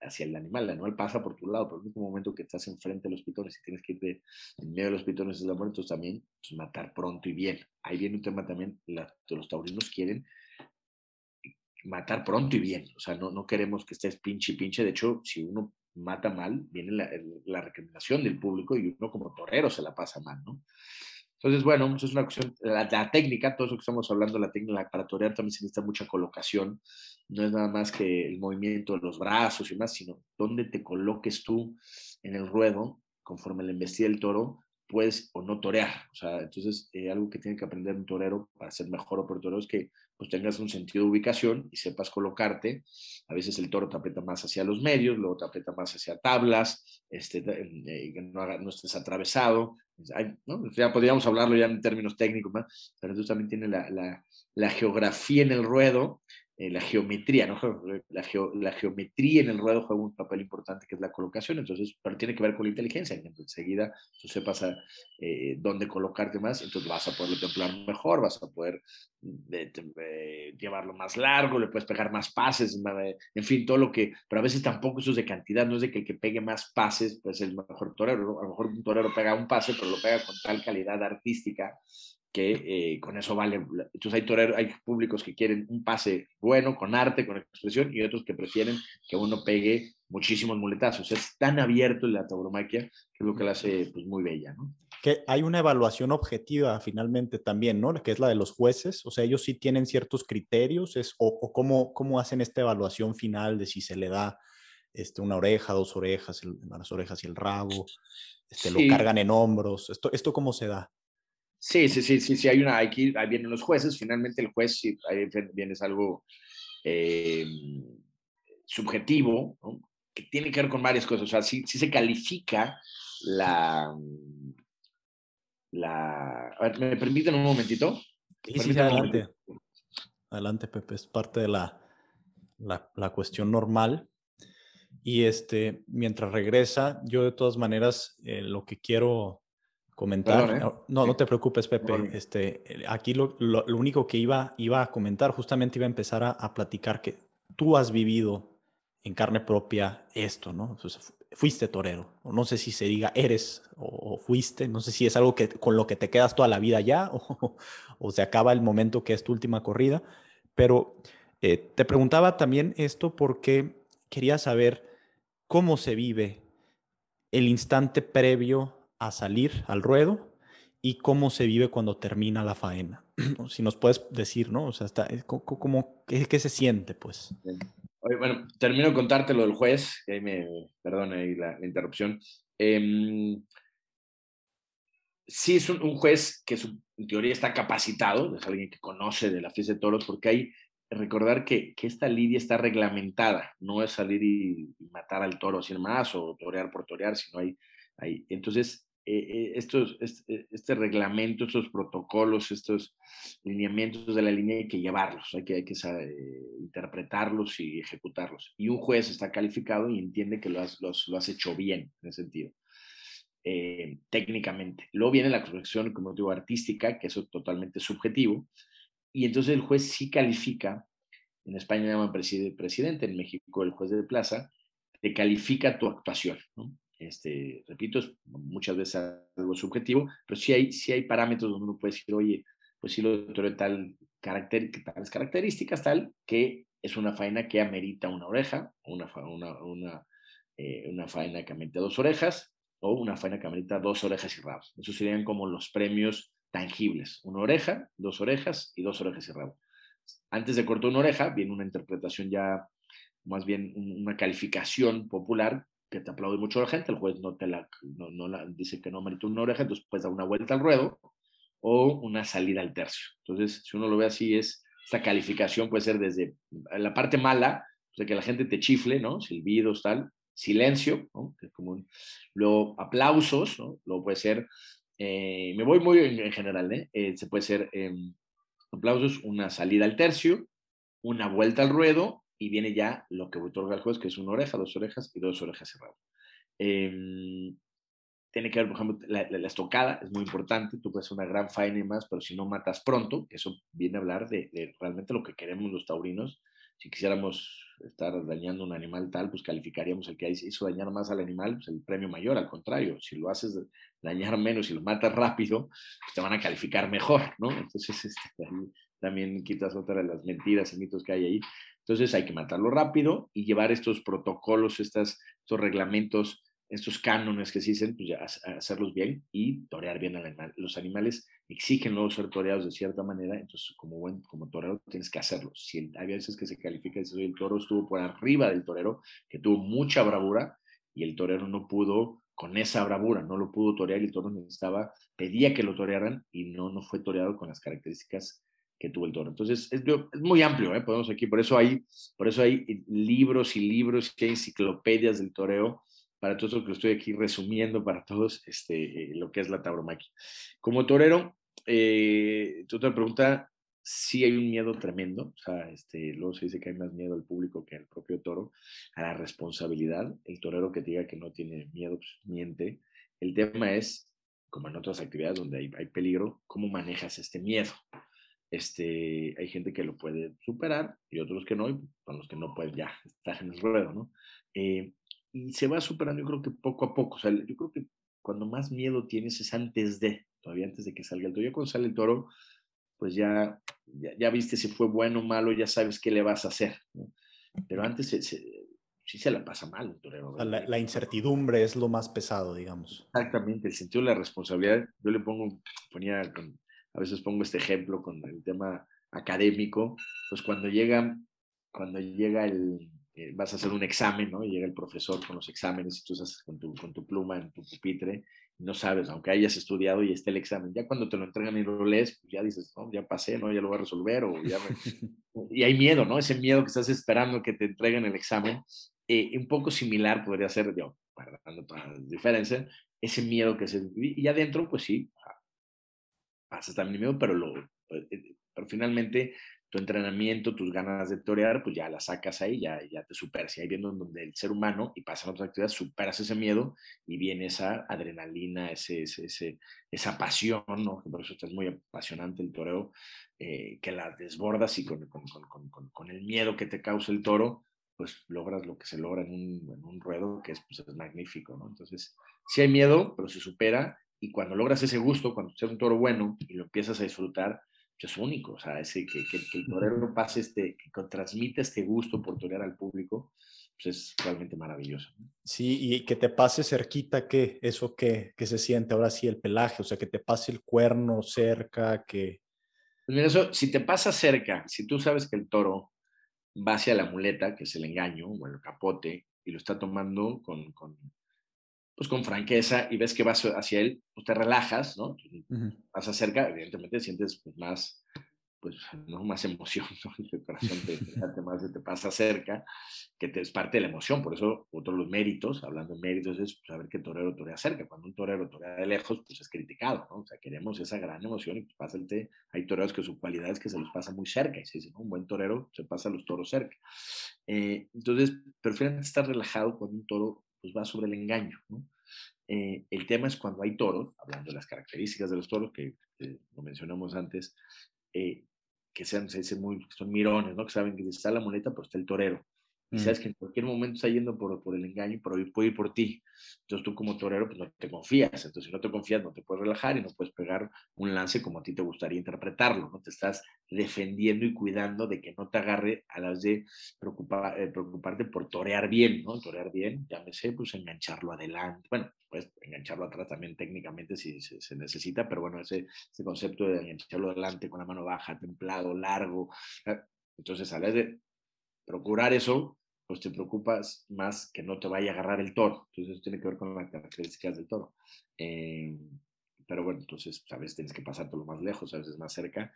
hacia el animal. El animal pasa por tu lado, pero el único momento que estás enfrente de los pitones y tienes que irte en medio de los pitones es la muerte, entonces también pues, matar pronto y bien. Ahí viene un tema también, los taurinos quieren matar pronto y bien. O sea, no, no queremos que estés pinche y pinche. De hecho, si uno mata mal, viene la, la recomendación del público y uno como torero se la pasa mal, ¿no? Entonces, bueno, eso es una cuestión, la, técnica, todo eso que estamos hablando, la técnica para torear también se necesita mucha colocación, no es nada más que el movimiento de los brazos y más, sino dónde te coloques tú en el ruedo, conforme la embestida del toro, puedes o no torear. O sea, entonces, eh, algo que tiene que aprender un torero para ser mejor o torero es que pues tengas un sentido de ubicación y sepas colocarte. A veces el toro te aprieta más hacia los medios, luego te aprieta más hacia tablas, este, eh, que no, no, estés atravesado. Ya podríamos hablarlo ya en términos técnicos, pero entonces también tiene la, la geografía en el ruedo eh, la geometría, ¿no? La, la, geometría en el ruedo juega un papel importante que es la colocación, entonces, pero tiene que ver con la inteligencia, enseguida tú sepas eh, dónde colocarte más, entonces vas a poderlo templar mejor, vas a poder eh, llevarlo más largo, le puedes pegar más pases, en fin, todo lo que, pero a veces tampoco eso es de cantidad, no es de que el que pegue más pases, pues es el mejor torero, a lo mejor un torero pega un pase, pero lo pega con tal calidad artística que eh, con eso vale. Entonces hay, toreros, hay públicos que quieren un pase bueno, con arte, con expresión, y otros que prefieren que uno pegue muchísimos muletazos. Es tan abierto la tauromaquia que es lo que la hace pues, muy bella, ¿no? Que hay una evaluación objetiva finalmente también, ¿no? Que es la de los jueces. O sea, ellos sí tienen ciertos criterios, es, o, cómo, cómo hacen esta evaluación final de si se le da este, una oreja, dos orejas, las orejas y el rabo, este, lo cargan en hombros. ¿Esto, ¿Esto cómo se da? Sí, sí, sí, sí, sí, hay una, aquí ahí vienen los jueces, finalmente el juez, sí, ahí viene es algo eh, subjetivo, que tiene que ver con varias cosas, o sea, sí, sí se califica la, la... A ver, ¿me permiten un momentito? Sí, sí, adelante. Adelante, Pepe, es parte de la, la, la cuestión normal. Y este, mientras regresa, yo de todas maneras eh, lo que quiero comentar. ¿eh? No, no te preocupes, Pepe. Este, aquí lo, lo, único que iba, iba a comentar, justamente iba a empezar a, a, platicar que tú has vivido en carne propia esto, ¿no? fuiste torero. No sé si se diga eres o, fuiste, no sé si es algo que con lo que te quedas toda la vida ya o, o se acaba el momento que es tu última corrida. Pero eh, te preguntaba también esto porque quería saber cómo se vive el instante previo a salir al ruedo y cómo se vive cuando termina la faena. si nos puedes decir, ¿no? O sea, está, ¿cómo, qué, se siente, pues? Bueno, termino de contarte lo del juez, que ahí me, perdona ahí la, interrupción. Em, sí es un, juez que en teoría está capacitado, es alguien que conoce de la fiesta de toros, porque hay recordar que, que, esta lidia está reglamentada, no es salir y, matar al toro sin más o torear por torear, sino hay, entonces eh, eh, estos, este, este, reglamento, estos protocolos, estos lineamientos de la línea hay que llevarlos, hay que, hay que interpretarlos y ejecutarlos. Y un juez está calificado y entiende que lo has, lo has hecho bien en ese sentido. Eh, técnicamente. Luego viene la corrección, como digo, artística, que es totalmente subjetivo, y entonces el juez sí califica, en España llaman presidente, en México el juez de plaza, te califica tu actuación. Este, repito, es muchas veces algo subjetivo, pero sí hay, hay parámetros donde uno puede decir, oye, pues sí lo de tal, carácter, tales características, tal, que es una faena que amerita una oreja, una, una, eh, una faena que amerita dos orejas, o una faena que amerita dos orejas y rabos. Esos serían como los premios tangibles. Una oreja, dos orejas y dos orejas y rabo. Antes de cortar una oreja, viene una interpretación ya, más bien una calificación popular que te aplaude mucho la gente. El juez no te la, no, la dice que no merita una oreja, entonces puedes dar una vuelta al ruedo o una salida al tercio. Entonces, si uno lo ve así, es esta calificación puede ser desde la parte mala, o sea, que la gente te chifle, ¿no? Silbidos, tal, silencio, ¿no? Que es. Luego, aplausos, ¿no? Luego puede ser eh, me voy muy en, general, ¿eh? ¿eh? se puede ser em, aplausos, una salida al tercio, una vuelta al ruedo y viene ya lo que otorga el juez, que es una oreja, dos orejas y dos orejas cerradas. Eh, tiene que ver, por ejemplo, la, estocada es muy importante, tú puedes una gran faena y más, pero si no matas pronto, eso viene a hablar de, de realmente lo que queremos los taurinos, si quisiéramos estar dañando un animal tal, pues calificaríamos el que hizo dañar más al animal, pues el premio mayor, al contrario, si lo haces dañar menos y lo matas rápido, pues te van a calificar mejor, ¿no? Entonces, este, también quitas otra de las mentiras y mitos que hay ahí. Entonces hay que matarlo rápido y llevar estos protocolos, estas, estos reglamentos estos cánones que se dicen, pues ya hacerlos bien y torear bien al animal. Los animales exigen luego ser toreados de cierta manera, entonces como buen como torero tienes que hacerlo. Si hay veces que se califica y el toro estuvo por arriba del torero, que tuvo mucha bravura y el torero no pudo con esa bravura, no lo pudo torear y el toro necesitaba, pedía que lo torearan y no, no fue toreado con las características que tuvo el toro. Entonces, es, muy amplio, ¿eh? podemos aquí, por eso hay, por eso hay libros y libros y enciclopedias del toreo para todos los que estoy aquí resumiendo para todos este, lo que es la tauromaquia. Como torero, eh, tu otra pregunta, sí hay un miedo tremendo, o sea, este, luego se dice que hay más miedo al público que al propio toro, a la responsabilidad. El torero que diga que no tiene miedo, pues miente. El tema es, como en otras actividades donde hay, hay peligro, cómo manejas este miedo. Este, hay gente que lo puede superar y otros que no, y con los que no pueden ya estar en el ruedo, ¿no? Eh, y se va superando, yo creo que poco a poco. O sea, yo creo que cuando más miedo tienes es antes de, todavía antes de que salga el toro. Ya cuando sale el toro, pues ya, ya, viste si fue bueno o malo, ya sabes qué le vas a hacer. Pero antes sí se la pasa mal un torero. la, incertidumbre es lo más pesado, digamos. Exactamente, el sentido de la responsabilidad. Yo le pongo, ponía, a veces pongo este ejemplo con el tema académico, pues cuando llega, cuando llega el, eh, vas a hacer un examen, ¿no? Y llega el profesor con los exámenes y tú estás con tu, con tu pluma en tu pupitre y no sabes, aunque hayas estudiado y esté el examen, ya cuando te lo entregan y lo lees, pues ya dices, no, ya pasé, ¿no? Ya lo voy a resolver o ya y hay miedo, ¿no? Ese miedo que estás esperando que te entreguen el examen, eh, un poco similar podría ser, yo, guardando todas las diferencias, ese miedo que se... Y adentro, pues sí, pasas también miedo, pero, lo, eh, pero finalmente tu entrenamiento, tus ganas de torear, pues ya las sacas ahí, ya, ya te superas. Y ahí viendo donde el ser humano, y pasan otras actividades, superas ese miedo y viene esa adrenalina, ese, ese, esa pasión, ¿no? Por eso es muy apasionante el toreo, eh, que la desbordas y con, con, con, con, el miedo que te causa el toro, pues logras lo que se logra en un, en un ruedo, que es, pues, es magnífico, ¿no? Entonces, sí hay miedo, pero se supera. Y cuando logras ese gusto, cuando es un toro bueno y lo empiezas a disfrutar, es único, o sea, ese, que, que, el torero pase este, que transmite este gusto por torear al público, pues es realmente maravilloso. Sí, y que te pase cerquita, ¿qué? Eso que, que se siente ahora sí el pelaje, o sea, que te pase el cuerno cerca, que... Pues mira, eso, si te pasa cerca, si tú sabes que el toro va hacia la muleta, que es el engaño, o el capote, y lo está tomando con, con pues con franqueza y ves que vas hacia él, pues te relajas, ¿no? Vas cerca, evidentemente sientes pues, más pues, ¿no? más emoción, ¿no? el corazón te, más, te pasa cerca, que te, es parte de la emoción, por eso otro de los méritos, hablando de méritos, es saber que el torero torea cerca, cuando un torero torea de lejos, pues es criticado, ¿no? o sea, queremos esa gran emoción y pues pásate, hay toreros que su cualidad es que se los pasa muy cerca, y se dice, ¿no? un buen torero se pasa a los toros cerca. Eh, entonces, prefieren estar relajado cuando un toro pues va sobre el engaño, ¿no? Eh, el tema es cuando hay toros, hablando de las características de los toros, que, lo mencionamos antes, eh, que sean, se dice muy, son mirones, ¿no? Que saben que está la muleta, pero está el torero. Y sabes mm. que en cualquier momento está yendo por, por el engaño, pero puede ir por ti. Entonces tú como torero, pues no te confías. Entonces si no te confías, no te puedes relajar y no puedes pegar un lance como a ti te gustaría interpretarlo. No te estás defendiendo y cuidando de que no te agarre a las de preocupar, eh, preocuparte por torear bien, ¿no? Torear bien, llámese, pues engancharlo adelante. Bueno, pues engancharlo atrás también técnicamente si se, necesita, pero bueno, ese, ese concepto de engancharlo adelante con la mano baja, templado, largo. Eh, entonces, a la de procurar eso, pues te preocupas más que no te vaya a agarrar el toro. Entonces, eso tiene que ver con las características del toro. Eh, pero bueno, entonces a veces tienes que pasarte lo más lejos, a veces más cerca.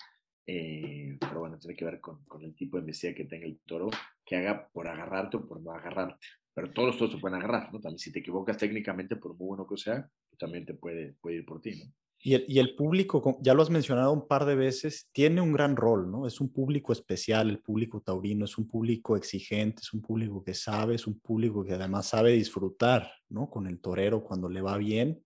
Eh, pero bueno, tiene que ver con, con, el tipo de embestida que tenga el toro, que haga por agarrarte o por no agarrarte. Pero todos los toros se pueden agarrar, ¿no? También si te equivocas técnicamente, por muy bueno que sea, también te puede, puede ir por ti, ¿no? Y el, público, ya lo has mencionado un par de veces, tiene un gran rol, ¿no? Es un público especial, el público taurino, es un público exigente, es un público que sabe, es un público que además sabe disfrutar, ¿no? Con el torero cuando le va bien,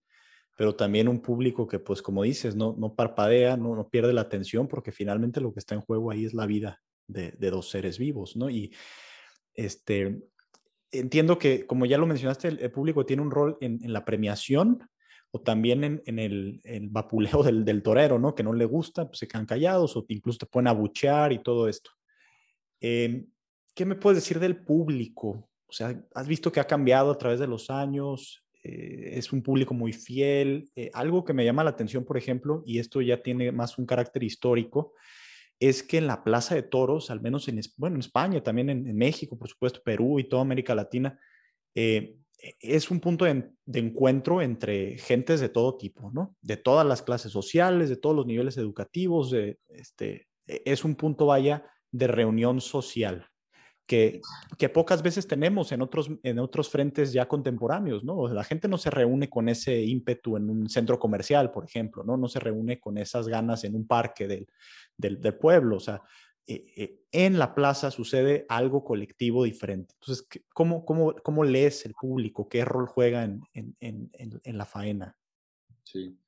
pero también un público que, pues como dices, no, no parpadea, no, no pierde la atención, porque finalmente lo que está en juego ahí es la vida de, dos seres vivos, ¿no? Y este, entiendo que, como ya lo mencionaste, el, público tiene un rol en, en la premiación, o también en, el, vapuleo del, torero, ¿no? Que no le gusta, pues se quedan callados o incluso te pueden abuchear y todo esto. Em, ¿Qué me puedes decir del público? O sea, has visto que ha cambiado a través de los años, eh, es un público muy fiel. Eh, algo que me llama la atención, por ejemplo, y esto ya tiene más un carácter histórico, es que en la Plaza de Toros, al menos en, bueno, en España, también en, en México, por supuesto, Perú y toda América Latina, eh, es un punto de, encuentro entre gentes de todo tipo, ¿no? De todas las clases sociales, de todos los niveles educativos, de, este, e, es un punto, vaya, de reunión social, que, que pocas veces tenemos en otros, en otros frentes ya contemporáneos, ¿no? La gente no se reúne con ese ímpetu en un centro comercial, por ejemplo, ¿no? No se reúne con esas ganas en un parque del, del, del pueblo, o sea, eh, eh, en la plaza sucede algo colectivo diferente. Entonces, ¿cómo, cómo, lees el público? ¿Qué rol juega en, la faena? Sí,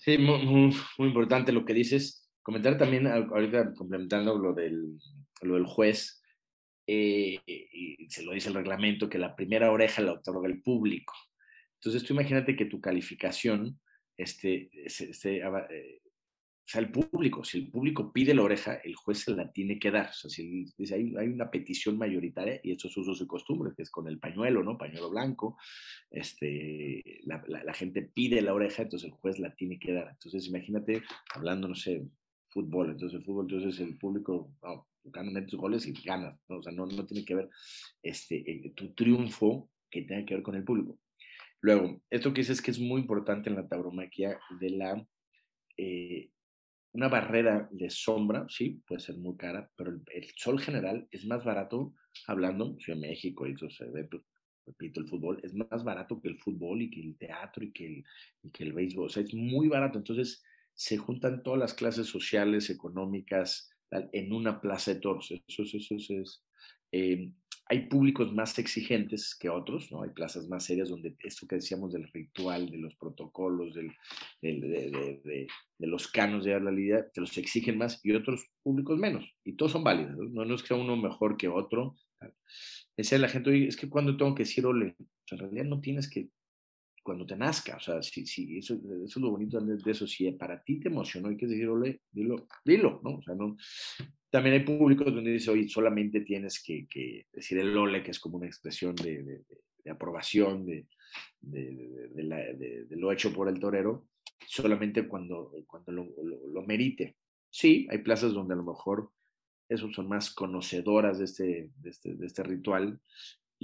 sí muy, importante lo que dices. Comentar también, ahorita complementando lo del, juez, eh, se lo dice el reglamento, que la primera oreja la otorga el público. Entonces, tú imagínate que tu calificación este, se, o sea, el público, si el público pide la oreja, el juez se la tiene que dar. O sea, si hay, hay una petición mayoritaria, y esto es uso y costumbre, que es con el pañuelo, ¿no? Pañuelo blanco, este, la, la, gente pide la oreja, entonces el juez la tiene que dar. Entonces, imagínate, hablando, no sé, fútbol, entonces fútbol, entonces el público, no, ganan tus goles y ganas, ¿no? O sea, no, no tiene que ver este, tu triunfo que tenga que ver con el público. Luego, esto que dices que es muy importante en la tauromaquia de la... Eh, una barrera de sombra, sí, puede ser muy cara, pero el, sol general es más barato, hablando, si en México eso se ve, pues, repito, el fútbol es más barato que el fútbol y que el teatro y que el, que el béisbol, o sea, es muy barato, entonces se juntan todas las clases sociales, económicas, en una plaza de toros, eso, eso, eso, es, eh, hay públicos más exigentes que otros, ¿no? Hay plazas más serias donde esto que decíamos del ritual, de los protocolos, del, de, de, de, los canos de la realidad, te los exigen más y otros públicos menos. Y todos son válidos, ¿no? No, es que uno mejor que otro. Decía la gente, oye, es que cuando tengo que decir ole, en realidad no tienes que cuando te nazca, o sea, si, si eso, eso es lo bonito de eso, si para ti te emocionó, hay que decirle, dilo, dilo, ¿no? O sea, no, también hay públicos donde dice, oye, solamente tienes que, que decir el ole, que es como una expresión de, de, de aprobación de, de, lo hecho por el torero, solamente cuando, cuando lo, lo, lo, merite. Sí, hay plazas donde a lo mejor esos son más conocedoras de este, este, este ritual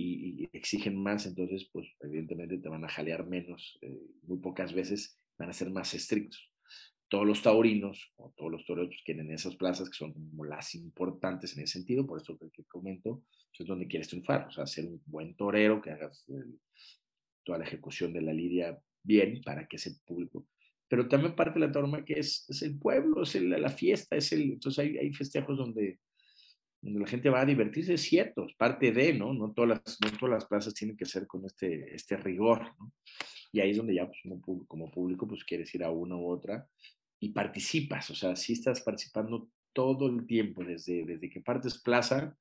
y, exigen más, entonces, pues evidentemente te van a jalear menos, eh, muy pocas veces van a ser más estrictos. Todos los taurinos o todos los toreros pues, quieren esas plazas que son como las importantes en ese sentido, por eso que, comento, pues, es donde quieres triunfar, o sea, ser un buen torero, que hagas toda la ejecución de la lidia bien para que ese público pero también parte de la torma que es, es el pueblo, es la fiesta, es el, entonces hay, hay festejos donde, donde la gente va a divertirse, es cierto, parte de, ¿no? No todas las, no todas las plazas tienen que ser con este, este rigor, ¿no? Y ahí es donde ya pues, como público pues quieres ir a una u otra y participas, o sea, sí estás participando todo el tiempo, desde, desde que partes plaza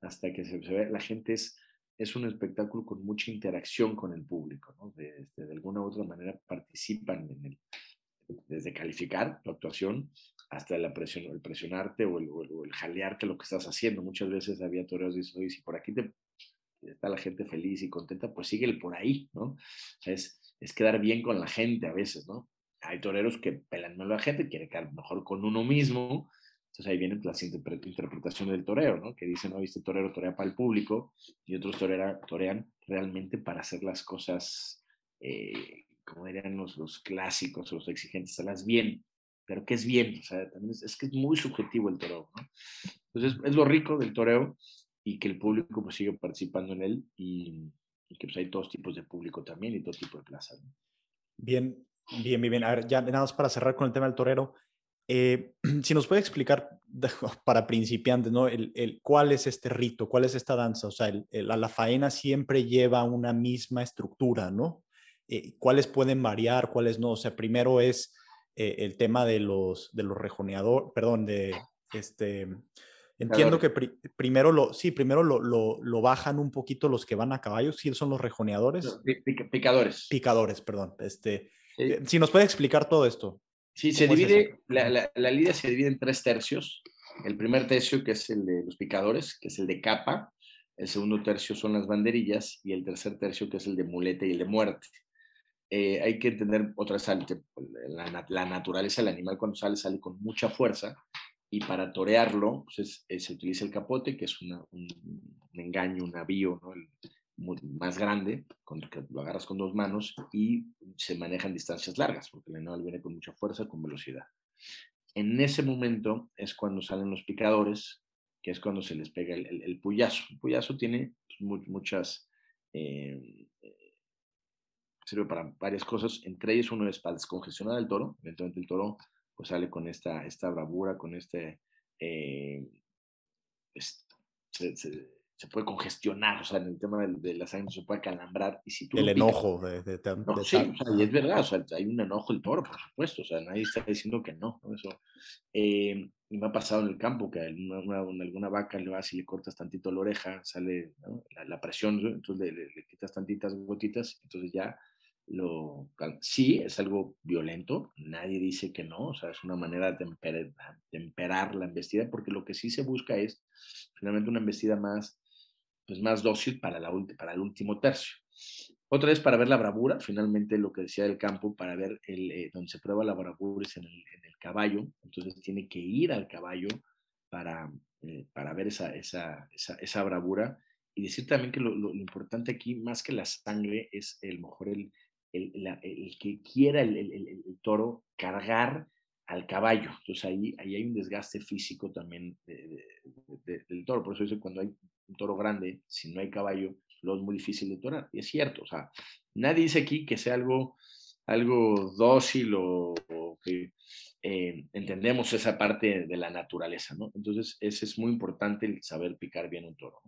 hasta que se, ve, la gente es, es un espectáculo con mucha interacción con el público, ¿no? De, este, de alguna u otra manera participan en el, desde calificar tu actuación hasta la presión, el presionarte o el, o el, jalearte lo que estás haciendo. Muchas veces había toreros dicen, oye, si por aquí te, está la gente feliz y contenta, pues síguele por ahí, ¿no? es, es quedar bien con la gente a veces, ¿no? Hay toreros que pelan mal a la gente, quiere quedar mejor con uno mismo, entonces ahí viene la interpretación del torero, ¿no? Que dicen, no, este torero torea para el público y otros torera, torean realmente para hacer las cosas, eh, como dirían los, los clásicos, los exigentes, hacerlas bien pero ¿qué es bien? O sea, también es, que es muy subjetivo el toreo, ¿no? Entonces, es lo rico del toreo y que el público pues sigue participando en él y, que pues hay todos tipos de público también y todo tipo de plazas. ¿no? Bien, bien, bien. A ver, ya nada más para cerrar con el tema del torero, eh, si nos puede explicar para principiantes, ¿no? El, el, ¿Cuál es este rito? ¿Cuál es esta danza? O sea, el, la faena siempre lleva una misma estructura, ¿no? Eh, ¿Cuáles pueden variar? ¿Cuáles no? O sea, primero es eh, el tema de los, de los rejoneadores, perdón, de este... Entiendo que primero lo, sí, primero lo, lo, lo, bajan un poquito los que van a caballo, sí son los rejoneadores. picadores. Picadores, perdón. Este, eh, Si nos puede explicar todo esto. Sí, se divide, la, la, la, lidia se divide en tres tercios. El primer tercio, que es el de los picadores, que es el de capa. El segundo tercio son las banderillas. Y el tercer tercio, que es el de muleta y el de muerte. Eh, hay que entender otra vez, la, naturaleza del animal cuando sale, sale con mucha fuerza y para torearlo pues eh, se utiliza el capote, que es un, engaño, un el, más grande, con, que lo agarras con dos manos y se manejan distancias largas, porque el animal viene con mucha fuerza, con velocidad. En ese momento es cuando salen los picadores, que es cuando se les pega el, el. El puyazo tiene pues, muchas... Eh, sirve para varias cosas, entre ellas uno es para descongestionar el toro, eventualmente el toro pues sale con esta, esta bravura, con este, eh, se, se, puede congestionar, o sea, en el tema de, de la sangre se puede calambrar. Y si tú el enojo de, de, no, sí, o sea, y es verdad, o sea, hay un enojo el toro, por supuesto, o sea, nadie está diciendo que no, eso. Eh, y me ha pasado en el campo que alguna, alguna vaca le vas y le cortas tantito la oreja, sale la, la, presión, entonces le, le, le, quitas tantitas gotitas, entonces ya lo, sí, es algo violento, nadie dice que no, o sea, es una manera de temperar, la embestida, porque lo que sí se busca es finalmente una embestida más, pues más dócil para, la, para el último tercio. Otra vez para ver la bravura, finalmente lo que decía del campo, para ver el, eh, donde se prueba la bravura es en el, en el, caballo, entonces tiene que ir al caballo para, eh, para ver esa, esa, esa, bravura y decir también que lo, lo, lo, importante aquí, más que la sangre, es el mejor el, el, que quiera el, toro cargar al caballo. Entonces ahí, ahí hay un desgaste físico también del toro. Por eso dice cuando hay un toro grande, si no hay caballo, lo es muy difícil de torar. Y es cierto, o sea, nadie dice aquí que sea algo, algo dócil o, que eh, entendemos esa parte de la naturaleza, ¿no? Entonces, ese es muy importante el saber picar bien un toro.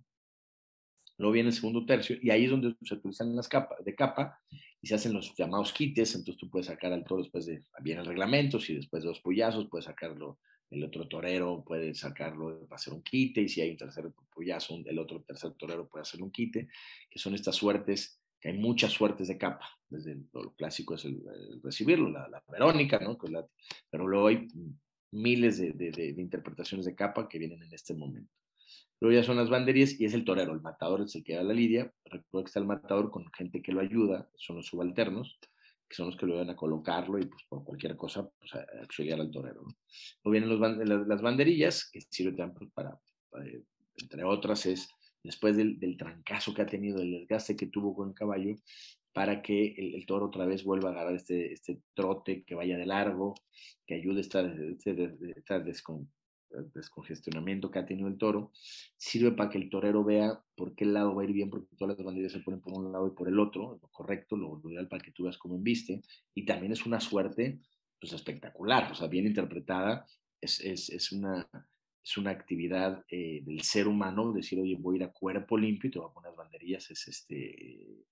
Luego viene el segundo tercio y ahí es donde se utilizan las capas de capa y se hacen los llamados quites, entonces tú puedes sacar al toro después de, bien el reglamento, si después de dos puyazos puedes sacarlo, el otro torero puede sacarlo para hacer un quite, y si hay un tercer puyazo, el otro tercer torero puede hacer un quite, que son estas suertes que hay muchas suertes de capa. Desde lo clásico es el, recibirlo, la, Verónica, ¿no? pero luego hay miles de, interpretaciones de capa que vienen en este momento. Luego ya son las banderías y es el torero, el matador se queda la lidia. Recuerda que está el matador con gente que lo ayuda, son los subalternos, que son los que lo van a colocarlo y pues por cualquier cosa pues, auxiliar al torero. Luego vienen los, las, banderillas, que sirven pues, para, eh, entre otras, es después del, trancazo que ha tenido, el desgaste que tuvo con el caballo, para que el, toro otra vez vuelva a agarrar este, este trote, que vaya de largo, que ayude a esta, este, esta descongestionamiento que ha tenido el toro, sirve para que el torero vea por qué lado va a ir bien, porque todas las banderillas se ponen por un lado y por el otro, lo correcto, lo, ideal para que tú veas cómo embiste, y también es una suerte pues, espectacular, o sea, bien interpretada, es, es, es una, es una actividad eh, del ser humano, decir, oye, voy a ir a cuerpo limpio y te voy a poner banderillas, es este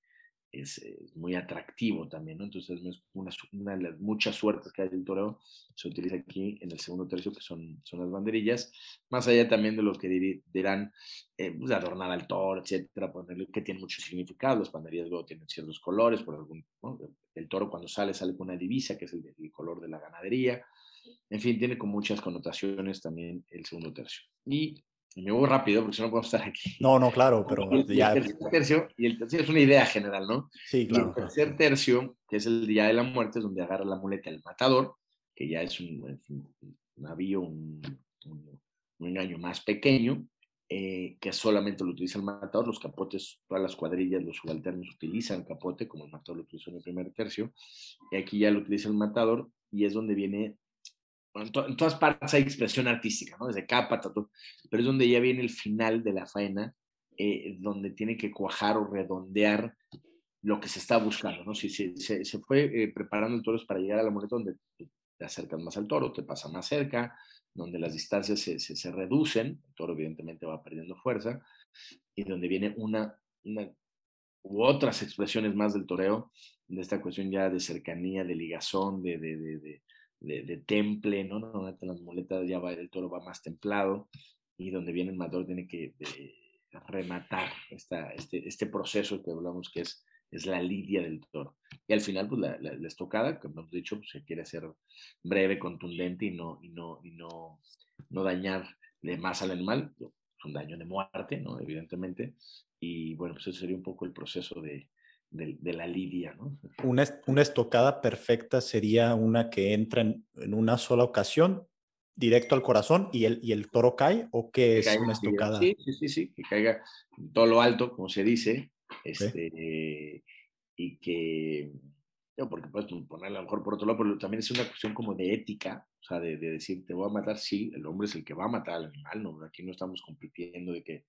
es, muy atractivo también. Entonces, una, una, de las muchas suertes que hay del toreo se utiliza aquí en el segundo tercio, que son, son las banderillas, más allá también de lo que dirán, eh, pues, adornar al toro, etcétera, ponerle, que tiene mucho significado, las banderillas luego tienen ciertos colores, por algún, el toro cuando sale, sale con una divisa, que es el, el color de la ganadería, en fin, tiene con muchas connotaciones también el segundo tercio. Y me voy rápido porque si no puedo estar aquí. No, no, claro, pero el, ya... el tercer tercio, y el tercio es una idea general, ¿no? Sí, claro. Y el tercer tercio, que es el día de la muerte, es donde agarra la muleta el matador, que ya es un, navío, un, engaño más pequeño, eh, que solamente lo utiliza el matador, los capotes, todas las cuadrillas, los subalternos utilizan capote, como el matador lo utilizó en el primer tercio, y aquí ya lo utiliza el matador, y es donde viene en, todas partes hay expresión artística, ¿no? Desde capa, tatu, pero es donde ya viene el final de la faena, eh, donde tiene que cuajar o redondear lo que se está buscando, ¿no? Si se, se, fue eh, preparando el toro para llegar a la muleta donde te acercas más al toro, te pasa más cerca, donde las distancias se, se, reducen, el toro evidentemente va perdiendo fuerza, y donde viene una, una u otras expresiones más del toreo, de esta cuestión ya de cercanía, de ligazón, de, de, de, temple, ¿no? Normalmente las muletas ya va, el toro va más templado y donde viene el matador tiene que rematar esta, este, este proceso que hablamos que es, es la lidia del toro. Y al final, pues la, la, estocada, como hemos dicho, pues, se quiere hacer breve, contundente y no, y no, y no, no dañar de más al animal. Un daño de muerte, ¿no? Evidentemente. Y bueno, pues ese sería un poco el proceso de, de, la lidia. ¿no? Una, una, estocada perfecta sería una que entra en, una sola ocasión, directo al corazón y el, y el toro cae, o qué es una estocada? Sí, sí, sí, que caiga todo lo alto, como se dice, este, y que, porque puedes ponerla a lo mejor por otro lado, pero también es una cuestión como de ética, o sea, de, decir, te voy a matar, sí, el hombre es el que va a matar al animal, ¿no? Aquí no estamos compitiendo de que,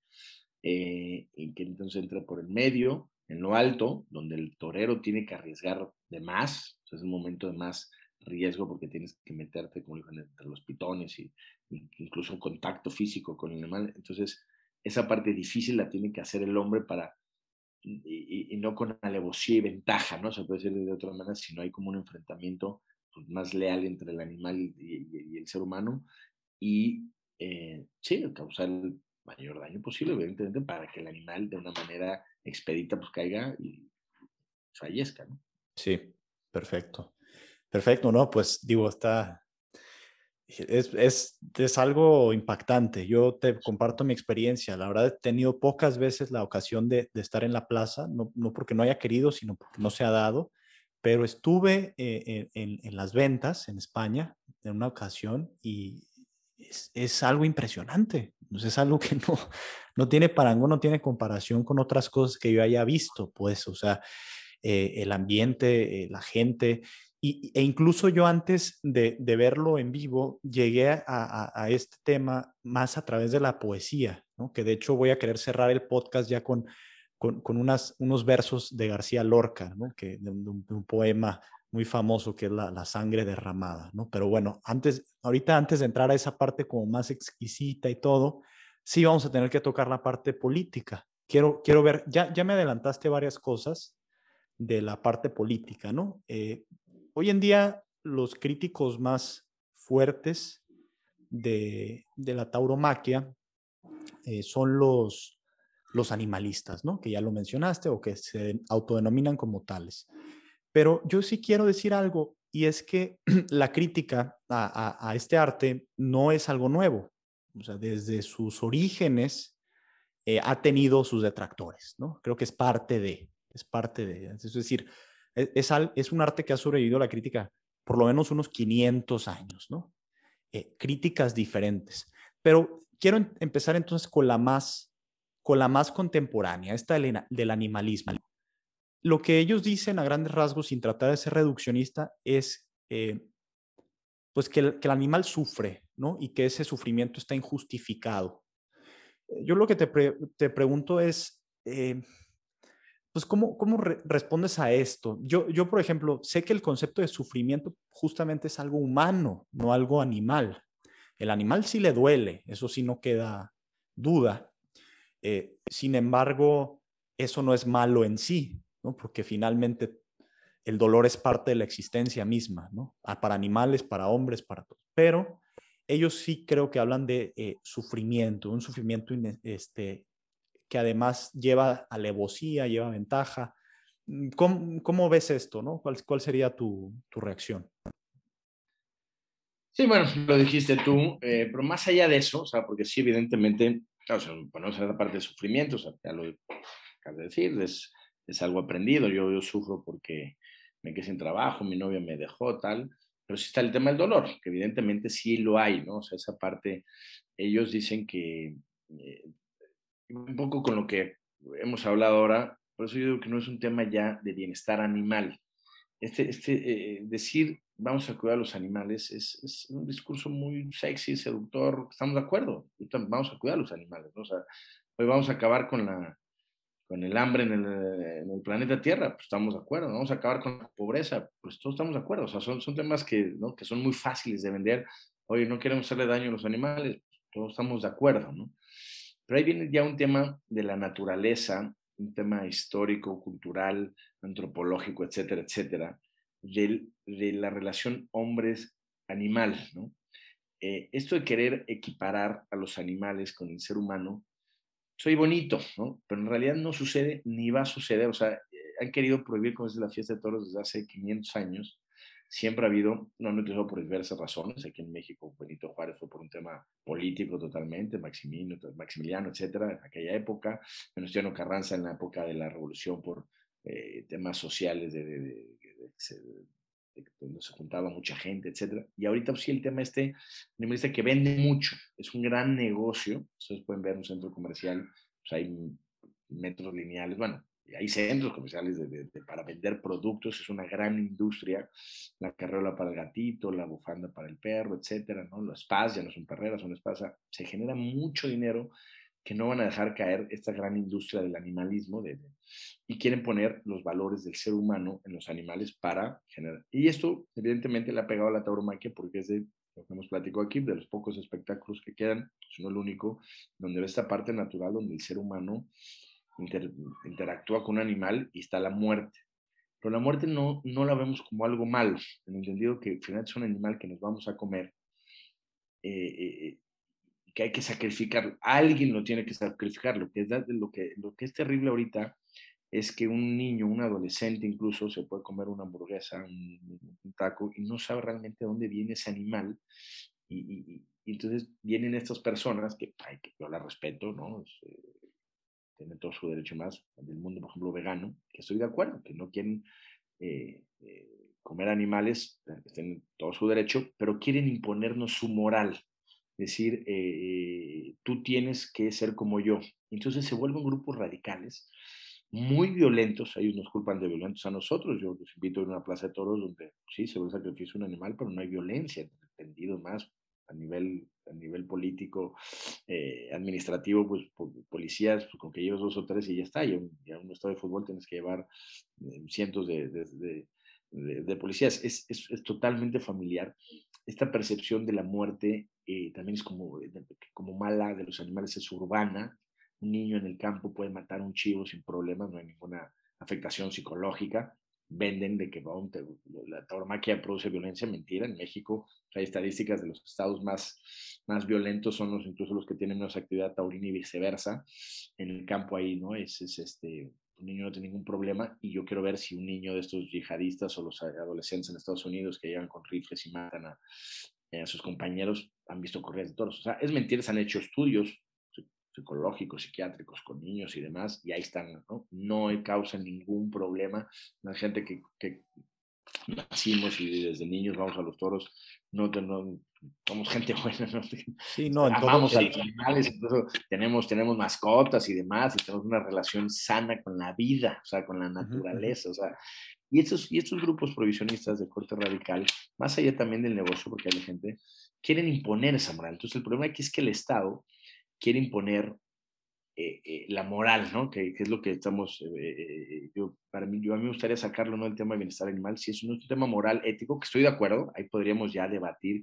eh, y que entonces entra por el medio, en lo alto, donde el torero tiene que arriesgar de más, es un momento de más riesgo porque tienes que meterte, como dijo, entre los pitones y, incluso contacto físico con el animal. Entonces, esa parte difícil la tiene que hacer el hombre para, y, no con alevosía y ventaja, ¿no? Se puede decir de otra manera, si no hay como un enfrentamiento pues, más leal entre el animal y, el ser humano. Y eh, sí, causar mayor daño posible, evidentemente, para que el animal de una manera expedita pues caiga y fallezca, ¿no? Sí, perfecto. Perfecto, ¿no? Pues digo, está, es, es, es, algo impactante. Yo te comparto mi experiencia. La verdad, he tenido pocas veces la ocasión de, de estar en la plaza, no, no, porque no haya querido, sino porque no se ha dado, pero estuve eh, en, en, las ventas en España en una ocasión y es, es algo impresionante. Es algo que no, no tiene parangón, no tiene comparación con otras cosas que yo haya visto, pues, o sea, eh, el ambiente, eh, la gente, y, e incluso yo antes de, de verlo en vivo, llegué a, a, este tema más a través de la poesía, ¿no? que de hecho voy a querer cerrar el podcast ya con, con, con unas, unos versos de García Lorca, ¿no? que, de un poema muy famoso que es la, la, sangre derramada, ¿no? Pero bueno, antes, ahorita antes de entrar a esa parte como más exquisita y todo, sí vamos a tener que tocar la parte política. Quiero, quiero ver, ya, ya me adelantaste varias cosas de la parte política, ¿no? Eh, hoy en día los críticos más fuertes de, de la tauromaquia eh, son los, los animalistas, ¿no? Que ya lo mencionaste o que se autodenominan como tales. Pero yo sí quiero decir algo y es que la crítica a, este arte no es algo nuevo. O sea, desde sus orígenes eh, ha tenido sus detractores, ¿no? Creo que es parte de, es parte de, es decir, e, es, un arte que ha sobrevivido a la crítica por lo menos unos 500 años, ¿no? Eh, críticas diferentes. Pero quiero em, empezar entonces con la más, con la más contemporánea, esta del animalismo. Lo que ellos dicen a grandes rasgos, sin tratar de ser reduccionista, es eh, pues que el, animal sufre, ¿no? Y que ese sufrimiento está injustificado. Eh, yo lo que te, te pregunto es, eh, pues, ¿cómo, cómo respondes a esto? Yo, yo, por ejemplo, sé que el concepto de sufrimiento justamente es algo humano, no algo animal. El animal sí le duele, eso sí no queda duda. sin embargo, eso no es malo en sí porque finalmente el dolor es parte de la existencia misma, ¿no? Ah, para animales, para hombres, para todos. Pero ellos sí creo que hablan de eh, sufrimiento, un sufrimiento este, que además lleva alevosía, lleva ventaja. Mm, ¿Cómo, ves esto? ¿no? ¿Cuál, sería tu, reacción? Sí, bueno, lo dijiste tú, eh, pero más allá de eso, o sea, porque sí, evidentemente, claro, o sea, bueno, esa parte de sufrimiento, o sea, ya lo acabas de decir, es es algo aprendido. Yo, yo sufro porque me quedé sin trabajo, mi novia me dejó, tal. Pero sí está el tema del dolor, que evidentemente sí lo hay, ¿no? O sea, esa parte, ellos dicen que, eh, un poco con lo que hemos hablado ahora, por eso yo digo que no es un tema ya de bienestar animal. Este, este eh, decir vamos a cuidar a los animales es, es, un discurso muy sexy, seductor, estamos de acuerdo, vamos a cuidar a los animales, ¿no? O sea, hoy vamos a acabar con la, con el hambre en el, planeta Tierra, pues estamos de acuerdo, vamos a acabar con la pobreza, pues todos estamos de acuerdo, o sea, son, son temas que, ¿no? que son muy fáciles de vender, oye, no queremos hacerle daño a los animales, todos estamos de acuerdo, ¿no? Pero ahí viene ya un tema de la naturaleza, un tema histórico, cultural, antropológico, etcétera, etcétera, de, de la relación hombres-animal, ¿no? Eh, esto de querer equiparar a los animales con el ser humano soy bonito, ¿no? Pero en realidad no sucede ni va a suceder. O sea, eh, han querido prohibir como es la fiesta de toros desde hace 500 años. Siempre ha habido, no no solo por diversas razones. Aquí en México, Benito Juárez fue por un tema político totalmente, Maximiliano, Maximiliano etcétera, en aquella época. Venustiano Carranza en la época de la revolución por eh, temas sociales de, de, de, donde se juntaba mucha gente, etcétera. Y ahorita pues, sí el tema este, dice que vende mucho, es un gran negocio. Ustedes pueden ver un centro comercial, pues hay metros lineales, bueno, hay centros comerciales para vender productos, es una gran industria, la carreola para el gatito, la bufanda para el perro, etcétera, ¿no? Los spas ya no son perreras, son spas, se genera mucho dinero que no van a dejar caer esta gran industria del animalismo de, y quieren poner los valores del ser humano en los animales para generar. Y esto, evidentemente, le ha pegado a la tauromaquia porque es de lo que hemos platicado aquí, de los pocos espectáculos que quedan, es no el único, donde ve esta parte natural donde el ser humano interactúa con un animal y está la muerte. Pero la muerte no, no la vemos como algo malo, en el entendido que al final es un animal que nos vamos a comer. Eh, eh, que hay que sacrificar, alguien lo tiene que sacrificar. Lo que, es, lo, que, lo que es terrible ahorita es que un niño, un adolescente incluso, se puede comer una hamburguesa, un, taco, y no sabe realmente de dónde viene ese animal. Y, entonces vienen estas personas que, ay, que yo la respeto, ¿no? Eh, tienen todo su derecho más, del mundo, por ejemplo, vegano, que estoy de acuerdo, que no quieren eh, eh, comer animales, tienen todo su derecho, pero quieren imponernos su moral decir, eh, tú tienes que ser como yo. Entonces se vuelven grupos radicales, muy violentos, ellos nos culpan de violentos a nosotros, yo los invito a una plaza de toros donde sí se ve sacrificio un animal, pero no hay violencia, entendido más a nivel, a nivel político, eh, administrativo, pues policías, pues, con que lleves dos o tres y ya está, y a un, estado de fútbol tienes que llevar eh, cientos de, de, policías, es, es, totalmente familiar. Esta percepción de la muerte eh, también es como, como mala de los animales, es urbana. Un niño en el campo puede matar un chivo sin problemas, no hay ninguna afectación psicológica. venden de que la tauromaquia produce violencia, mentira. En México hay estadísticas de los estados más, más violentos son los, incluso los que tienen menos actividad taurina y viceversa. En el campo ahí, ¿no? Es, es este, un niño no tiene ningún problema y yo quiero ver si un niño de estos yihadistas o los adolescentes en Estados Unidos que llegan con rifles y matan a, a sus compañeros han visto corridas de toros. O sea, es mentira, se han hecho estudios psicológicos, psiquiátricos con niños y demás, y ahí están, ¿no? No causa ningún problema. La gente que, que nacimos y desde niños vamos a los toros, no, no somos gente buena, ¿no? Sí, no, amamos a los animales, tenemos, tenemos mascotas y demás, y tenemos una relación sana con la vida, o sea, con la naturaleza, o sea, y estos, y estos grupos provisionistas de corte radical, más allá también del negocio, porque hay gente, quieren imponer esa moral. Entonces, el problema aquí es que el Estado quiere imponer eh, eh, la moral, ¿no? Que, es lo que estamos, eh, yo, para mí, yo a mí me gustaría sacarlo, ¿no? El tema de bienestar animal, si es un, tema moral, ético, que estoy de acuerdo, ahí podríamos ya debatir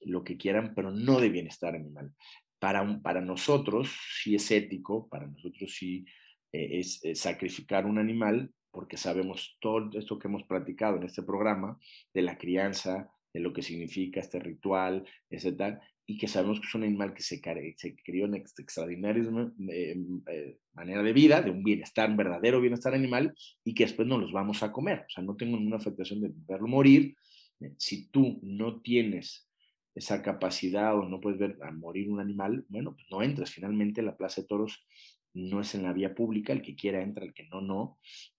lo que quieran, pero no de bienestar animal. Para, para nosotros sí es ético, para nosotros sí es, sacrificar un animal, porque sabemos todo esto que hemos platicado en este programa, de la crianza, de lo que significa este ritual, etc y que sabemos que es un animal que se, se crió en extraordinaria eh, eh, manera de vida, de un bienestar, un verdadero bienestar animal, y que después no los vamos a comer. O sea, no tengo ninguna afectación de verlo morir. Eh, si tú no tienes esa capacidad o no puedes ver a morir un animal, bueno, pues no entras. Finalmente la Plaza de Toros no es en la vía pública, el que quiera entra, el que no, no,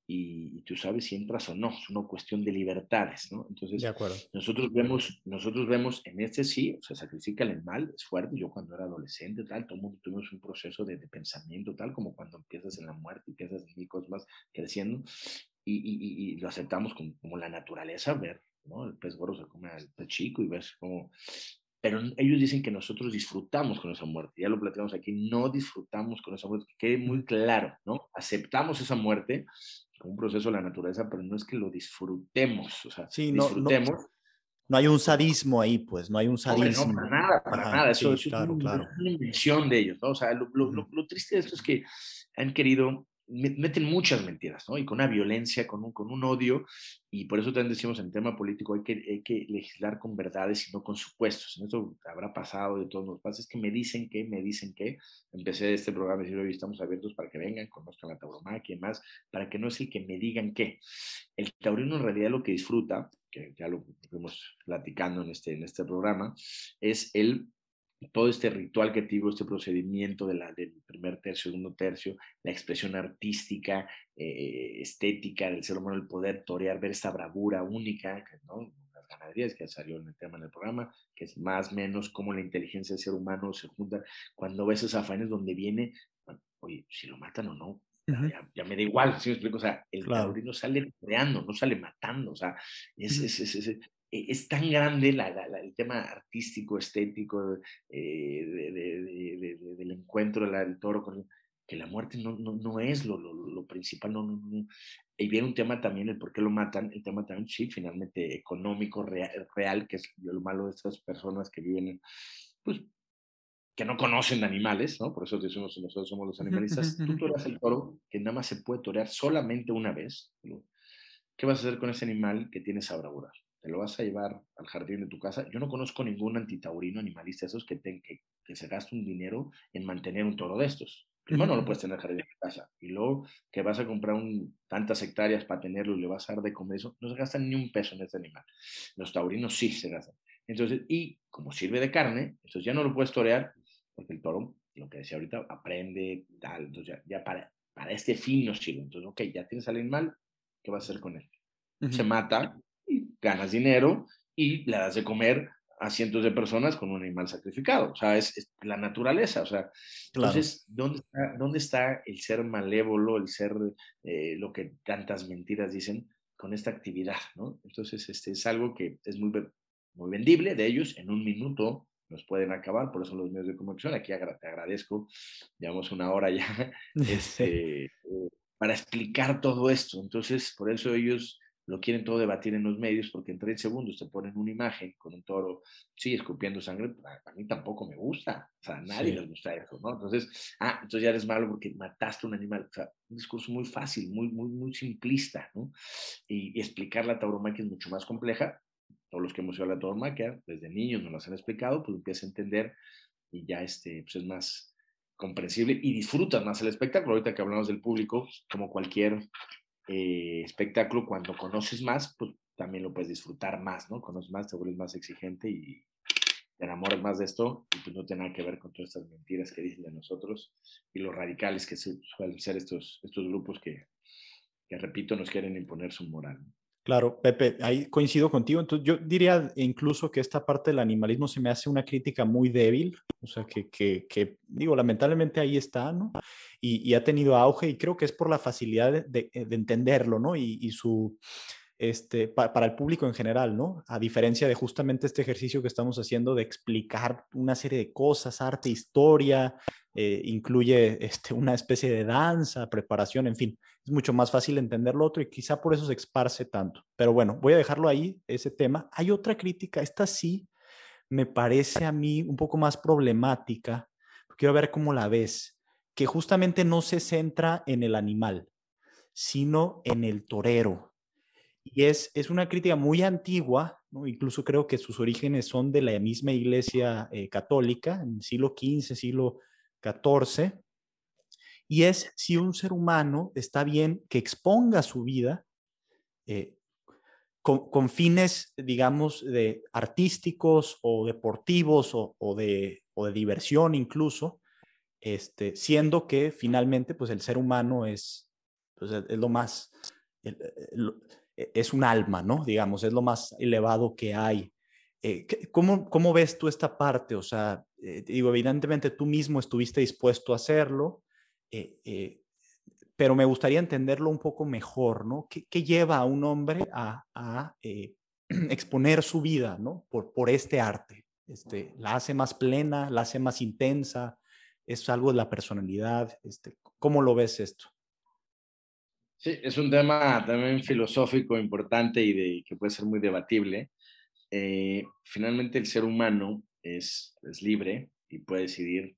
y, tú sabes si entras o no, es una cuestión de libertades, ¿no? Entonces, de acuerdo. nosotros vemos, nosotros vemos en este sí, o sea, sacrifica el mal, es fuerte, yo cuando era adolescente, tal, todo tuvimos un proceso de, pensamiento, tal, como cuando empiezas en la muerte, empiezas en mil cosas más creciendo, y, y, lo aceptamos como, como, la naturaleza, ver, ¿no? El pez gordo se come al pez chico y ves como pero ellos dicen que nosotros disfrutamos con esa muerte. Ya lo platicamos aquí, no disfrutamos con esa muerte, que quede muy claro, ¿no? Aceptamos esa muerte un proceso de la naturaleza, pero no es que lo disfrutemos, o sea, sí, no, disfrutemos. No, hay un sadismo ahí, pues, no hay un sadismo. No, para nada, para nada, eso es una, invención de ellos, ¿no? O sea, lo, lo, lo, triste de esto es que han querido meten muchas mentiras, ¿no? Y con una violencia, con un, con un odio, y por eso también decimos en tema político hay que, hay que legislar con verdades y no con supuestos. En esto habrá pasado de todos los pasos, es que me dicen que, me dicen que. Empecé este programa y hoy estamos abiertos para que vengan, conozcan la tauromaquia y más, para que no es el que me digan qué. El taurino en realidad lo que disfruta, que ya lo fuimos platicando en este, en este programa, es el todo este ritual que digo, este procedimiento de la, del primer tercio, segundo tercio, la expresión artística, eh, estética del ser humano, el poder torear, ver esta bravura única, ¿no? las ganaderías que salió en el tema del programa, que es más o menos cómo la inteligencia del ser humano se junta. Cuando ves esos afanes donde viene, oye, si lo matan o no, ya, me da igual, ¿sí me explico? O sea, el claro. sale creando, no sale matando, o sea, es, es, es, es tan grande el tema artístico, estético eh, del encuentro del toro con que la muerte no, no, es lo, lo, principal. No, y viene un tema también, el por qué lo matan, el tema también, sí, finalmente económico, real, que es lo malo de estas personas que viven, pues, que no conocen animales, ¿no? Por eso decimos nosotros somos los animalistas. Tú toreas el toro, que nada más se puede torear solamente una vez. ¿Qué vas a hacer con ese animal que tiene esa bravura? Te lo vas a llevar al jardín de tu casa. Yo no conozco ningún antitaurino animalista, esos que, que, que se gasta un dinero en mantener un toro de estos. Primero no lo puedes tener en el jardín de tu casa. Y luego que vas a comprar un, tantas hectáreas para tenerlo y le vas a dar de comer eso, no se gastan ni un peso en este animal. Los taurinos sí se gastan. Entonces, y como sirve de carne, entonces ya no lo puedes torear, porque el toro, lo que decía ahorita, aprende, tal, entonces ya, ya para, para este fin no sirve. Entonces, ok, ya tienes al animal, ¿qué vas a hacer con él? Se mata, ganas dinero y le das de comer a cientos de personas con un animal sacrificado. O sea, es, la naturaleza. O sea, entonces, ¿dónde está, ¿dónde está el ser malévolo, el ser eh, lo que tantas mentiras dicen con esta actividad? ¿no? Entonces, este es algo que es muy, muy vendible de ellos. En un minuto nos pueden acabar, por eso los medios de comunicación. Aquí te agradezco, llevamos una hora ya, este, eh, para explicar todo esto. Entonces, por eso ellos lo quieren todo debatir en los medios porque en tres segundos te ponen una imagen con un toro, sí, escupiendo sangre, a, mí tampoco me gusta, o sea, a nadie les gusta eso, ¿no? Entonces, ah, entonces ya eres malo porque mataste un animal, o sea, un discurso muy fácil, muy, muy, muy simplista, ¿no? Y, explicar la tauromaquia es mucho más compleja, todos los que hemos ido a la tauromaquia, desde niños nos las han explicado, pues empieza a entender y ya este, pues es más comprensible y disfrutas más el espectáculo. Ahorita que hablamos del público, como cualquier eh, espectáculo, cuando conoces más, pues también lo puedes disfrutar más, ¿no? Conoces más, te vuelves más exigente y te enamoras más de esto y pues no tiene nada que ver con todas estas mentiras que dicen de nosotros y los radicales que suelen ser estos, estos grupos que, que, repito, nos quieren imponer su moral. Claro, Pepe, ahí coincido contigo. Entonces, yo diría incluso que esta parte del animalismo se me hace una crítica muy débil, o sea, que, que, digo, lamentablemente ahí está, ¿no? Y, ha tenido auge y creo que es por la facilidad de, de entenderlo, ¿no? Y, y su, este, para el público en general, ¿no? A diferencia de justamente este ejercicio que estamos haciendo de explicar una serie de cosas, arte, historia, eh, incluye este, una especie de danza, preparación, en fin, es mucho más fácil entender lo otro y quizá por eso se esparce tanto. Pero bueno, voy a dejarlo ahí, ese tema. Hay otra crítica, esta sí me parece a mí un poco más problemática, quiero ver cómo la ves, que justamente no se centra en el animal, sino en el torero y es, es una crítica muy antigua, incluso creo que sus orígenes son de la misma iglesia eh, católica, en el siglo XV, siglo XIV, y es si un ser humano está bien que exponga su vida eh, con, fines, digamos, de artísticos o deportivos o, o, de, o de, diversión incluso, este, siendo que finalmente pues el ser humano es, pues, es lo más, es un alma, ¿no? Digamos, es lo más elevado que hay. Eh, ¿cómo, ¿Cómo ves tú esta parte? O sea, eh, digo, evidentemente tú mismo estuviste dispuesto a hacerlo, eh, pero me gustaría entenderlo un poco mejor, ¿no? ¿Qué, lleva a un hombre a, exponer su vida, ¿no? Por, por este arte. Este, la hace más plena, la hace más intensa, es algo de la personalidad. Este, ¿Cómo lo ves esto? Sí, es un tema también filosófico importante y de, que puede ser muy debatible. Eh, finalmente el ser humano es, es libre y puede decidir,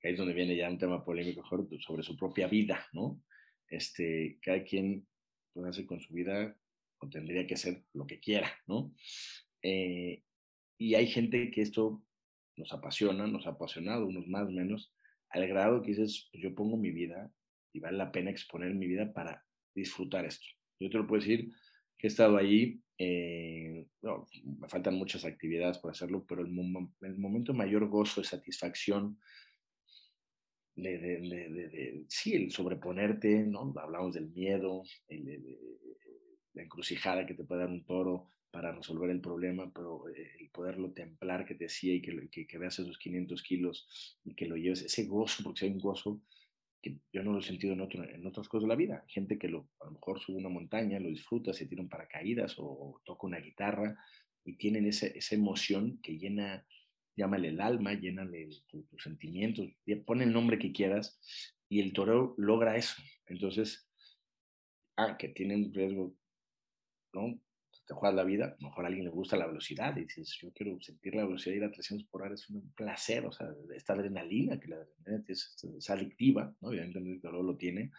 que es donde viene ya un tema polémico sobre su propia vida, ¿no? Este, cada quien puede hacer con su vida o tendría que hacer lo que quiera, ¿no? Eh, y hay gente que esto nos apasiona, nos ha apasionado, unos más, menos, al grado que dices, pues yo pongo mi vida y vale la pena exponer mi vida para disfrutar esto. Yo te lo puedo decir que he estado ahí, eh, me faltan muchas actividades por hacerlo, pero el, momento de mayor gozo, de satisfacción, de, sí, el sobreponerte, ¿no? Hablamos del miedo, la encrucijada que te puede dar un toro para resolver el problema, pero eh, el poderlo templar que te decía y que, que, que veas esos 500 kilos y que lo lleves, ese gozo, porque si hay un gozo, que yo no lo he sentido en, otro, en otras cosas de la vida. Gente que lo, a lo mejor sube una montaña, lo disfruta, se tira un paracaídas o, toca una guitarra y tienen ese, esa emoción que llena, llámale el alma, llena tus tu sentimientos, pone el nombre que quieras y el torero logra eso. Entonces, ah, que tienen riesgo, ¿no? Te juegas la vida, a lo mejor a alguien le gusta la velocidad y dices, yo quiero sentir la velocidad y ir a 300 por hora, es un placer, o sea, esta adrenalina, que la adrenalina es, adictiva, ¿no? Obviamente el dolor lo tiene,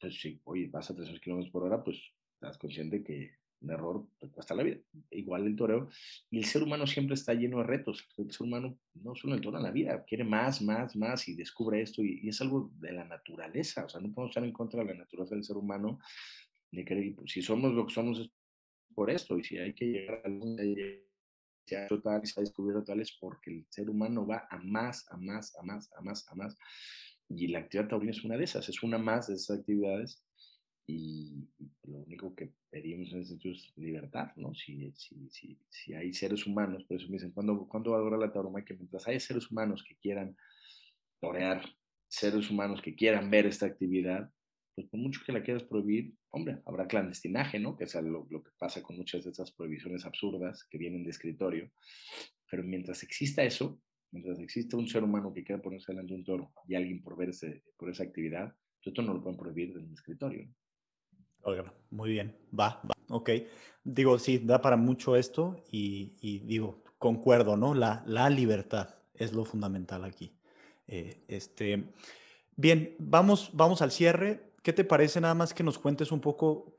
pues si, oye, vas a 300 kilómetros por hora, pues estás consciente que un error te cuesta la vida. Igual el toreo. Y el ser humano siempre está lleno de retos. El ser humano no solo en toda la vida, quiere más, más, más y descubre esto. Y, es algo de la naturaleza. O sea, no podemos estar en contra de la naturaleza del ser humano. De que, si somos lo que somos por esto, y si hay que llegar a algún se ha tal, se ha descubierto tal, es porque el ser humano va a más, a más, a más, a más, a más. Y la actividad taurina es una de esas, es una más de esas actividades. Y, lo único que pedimos en este es libertad, ¿no? Si, si, si, si, hay seres humanos, por eso me dicen, ¿cuándo, ¿cuándo va a durar la tauroma? Que mientras hay seres humanos que quieran torear, seres humanos que quieran ver esta actividad, pues por mucho que la quieras prohibir, hombre, habrá clandestinaje, ¿no? Que es lo, lo, que pasa con muchas de esas prohibiciones absurdas que vienen de escritorio. Pero mientras exista eso, mientras exista un ser humano que quiera ponerse delante de un toro y alguien por, ver por esa actividad, pues esto no lo pueden prohibir del escritorio. Oiga, muy bien, va, va. Ok, digo, sí, da para mucho esto y, digo, concuerdo, ¿no? La, la, libertad es lo fundamental aquí. Eh, este, bien, vamos, vamos al cierre. ¿Qué te parece nada más que nos cuentes un poco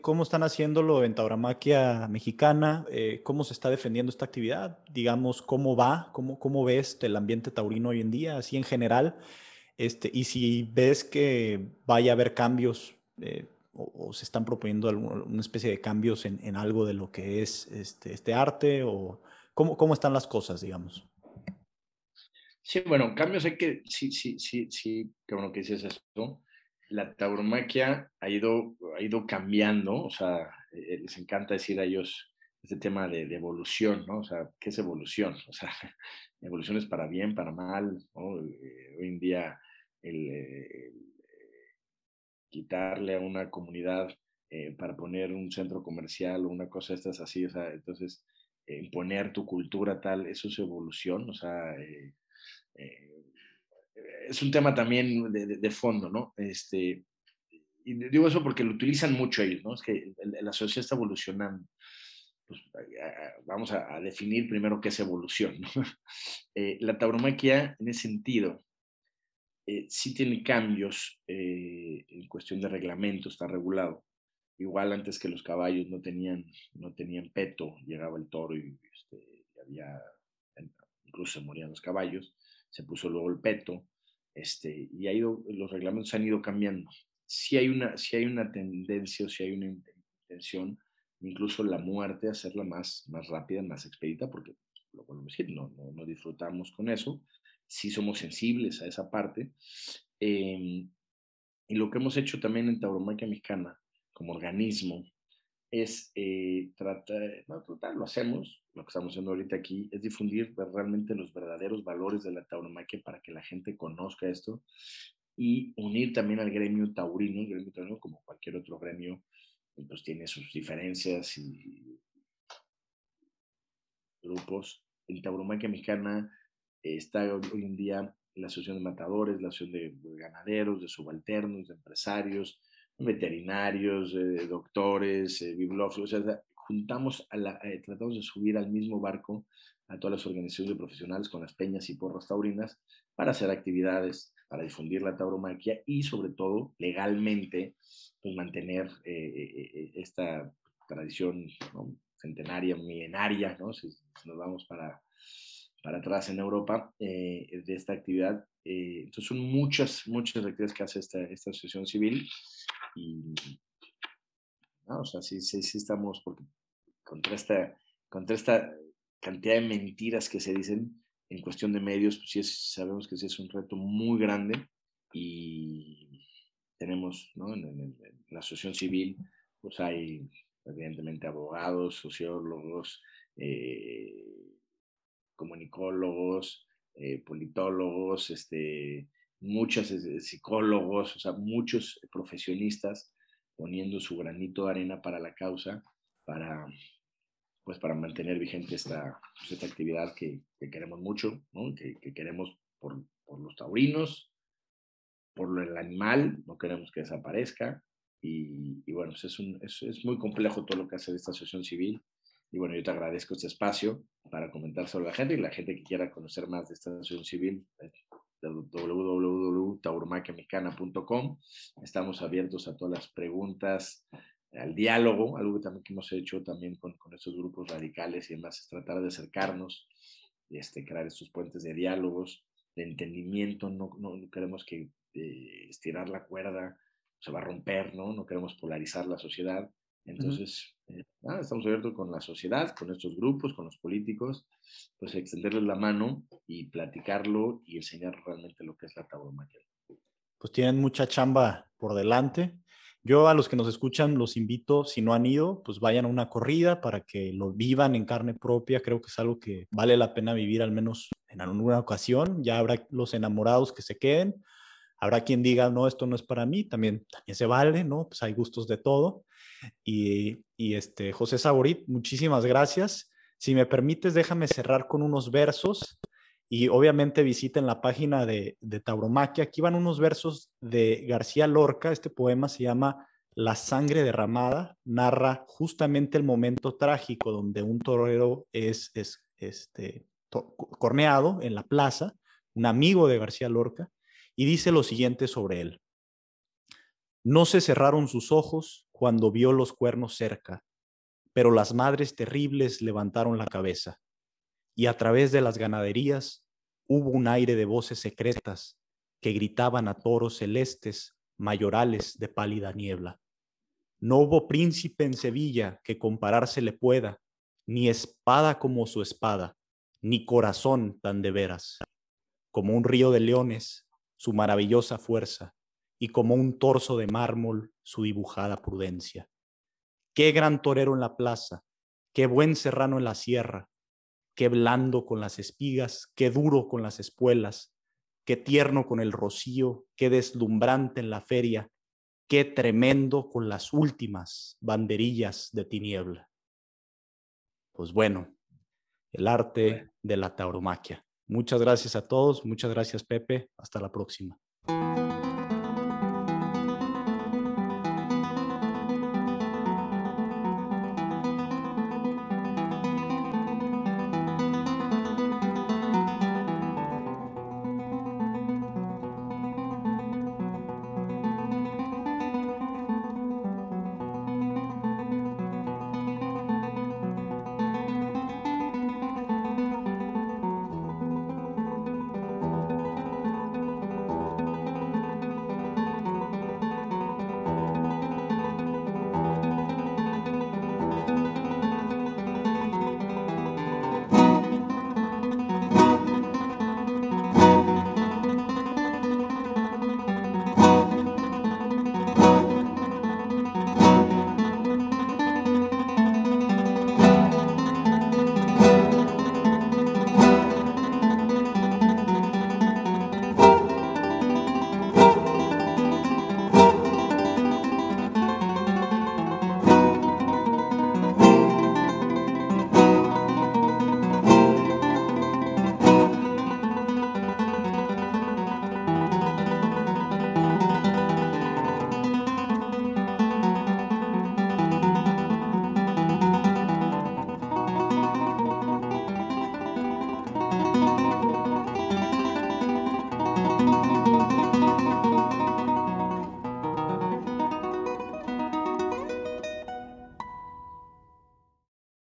cómo están haciéndolo en tauromaquia mexicana? Eh, ¿Cómo se está defendiendo esta actividad? Digamos, ¿cómo va? ¿Cómo, cómo ves el ambiente taurino hoy en día, así en general? Este, y si ves que vaya a haber cambios eh, o, se están proponiendo una especie de cambios en, en, algo de lo que es este, este arte o cómo, cómo están las cosas, digamos. Sí, bueno, cambios hay que, sí, sí, sí, sí, qué bueno que dices esto. La tauromaquia ha ido, ha ido cambiando, o sea, eh, les encanta decir a ellos este tema de, de, evolución, ¿no? O sea, ¿qué es evolución? O sea, evolución es para bien, para mal, ¿no? Eh, hoy en día el, el quitarle a una comunidad eh, para poner un centro comercial o una cosa estas así, o sea, entonces imponer tu cultura tal, eso es evolución, o sea, eh, eh, es un tema también de, de, fondo, ¿no? Este, y digo eso porque lo utilizan mucho ellos, ¿no? Es que la sociedad está evolucionando. Pues, vamos a, a, definir primero qué es evolución, ¿no? la tauromaquia, en ese sentido, eh, sí tiene cambios eh, en cuestión de reglamento, está regulado. Igual antes que los caballos no tenían, no tenían peto, llegaba el toro y, este, había, incluso se morían los caballos, se puso luego el peto, este, y ha ido, los reglamentos han ido cambiando. Si hay una, si hay una tendencia o si hay una intención, incluso la muerte, hacerla más, más rápida, más expedita, porque lo podemos decir, no, no, disfrutamos con eso, sí somos sensibles a esa parte. Em, y lo que hemos hecho también en Tauromaquia Mexicana, como organismo, es eh, tratar, no tratar, lo hacemos, lo que estamos haciendo ahorita aquí, es difundir realmente los verdaderos valores de la tauromaquia para que la gente conozca esto y unir también al gremio taurino, el gremio taurino como cualquier otro gremio, pues tiene sus diferencias y grupos. En tauromaquia mexicana está hoy en día la Asociación de Matadores, la Asociación de Ganaderos, de Subalternos, de Empresarios, veterinarios, doctores, eh, bibliófilos, o sea, juntamos, a la, eh, tratamos de subir al mismo barco a todas las organizaciones de profesionales con las peñas y porras taurinas para hacer actividades, para difundir la tauromaquia y sobre todo legalmente pues mantener eh, esta tradición centenaria, milenaria, ¿no? si nos vamos para para atrás en Europa eh, de esta actividad. Eh, entonces son muchas, muchas actividades que hace esta, esta asociación civil y, o sea, sí, sí, estamos, porque contra esta, contra esta cantidad de mentiras que se dicen en cuestión de medios, pues sí sabemos que sí es un reto muy grande y tenemos, ¿no? En, en la asociación civil, pues hay evidentemente abogados, sociólogos, eh, comunicólogos, eh, politólogos, este, muchos eh, psicólogos, o sea, muchos profesionistas poniendo su granito de arena para la causa, para, pues, para mantener vigente esta, pues, esta actividad que, que, queremos mucho, ¿no? que, que, queremos por, por, los taurinos, por el animal, no queremos que desaparezca. Y, y bueno, pues es, un, es, es, muy complejo todo lo que hace esta asociación civil. Y bueno, yo te agradezco este espacio para comentar sobre la gente y la gente que quiera conocer más de esta asociación civil, Estamos abiertos a todas las preguntas, al diálogo, algo que también que hemos hecho también con, con estos grupos radicales y demás, es tratar de acercarnos, este, crear estos puentes de diálogos, de entendimiento, no, no queremos que eh, estirar la cuerda se va a romper, ¿no? No queremos polarizar la sociedad, entonces, eh, estamos abiertos con la sociedad, con estos grupos, con los políticos, pues extenderles la mano y platicarlo y enseñar realmente lo que es la tauromaquia. Pues tienen mucha chamba por delante. Yo a los que nos escuchan los invito, si no han ido, pues vayan a una corrida para que lo vivan en carne propia. Creo que es algo que vale la pena vivir al menos en alguna ocasión. Ya habrá los enamorados que se queden. Habrá quien diga, no, esto no es para mí. También, también se vale, ¿no? Pues hay gustos de todo. Y, este, José Saborit, muchísimas gracias. Si me permites, déjame cerrar con unos versos y obviamente visiten la página de, de Tauromaquia. Aquí van unos versos de García Lorca. Este poema se llama La sangre derramada narra justamente el momento trágico donde un torero es, es este, corneado en la plaza, un amigo de García Lorca, y dice lo siguiente sobre él. No se cerraron sus ojos cuando vio los cuernos cerca, pero las madres terribles levantaron la cabeza, y a través de las ganaderías hubo un aire de voces secretas que gritaban a toros celestes, mayorales de pálida niebla. No hubo príncipe en Sevilla que compararse le pueda, ni espada como su espada, ni corazón tan de veras, como un río de leones, su maravillosa fuerza, y como un torso de mármol, su dibujada prudencia. Qué gran torero en la plaza, qué buen serrano en la sierra, qué blando con las espigas, qué duro con las espuelas, qué tierno con el rocío, qué deslumbrante en la feria, qué tremendo con las últimas banderillas de tiniebla. Pues bueno, el arte de la tauromaquia. Muchas gracias a todos, muchas gracias Pepe, hasta la próxima.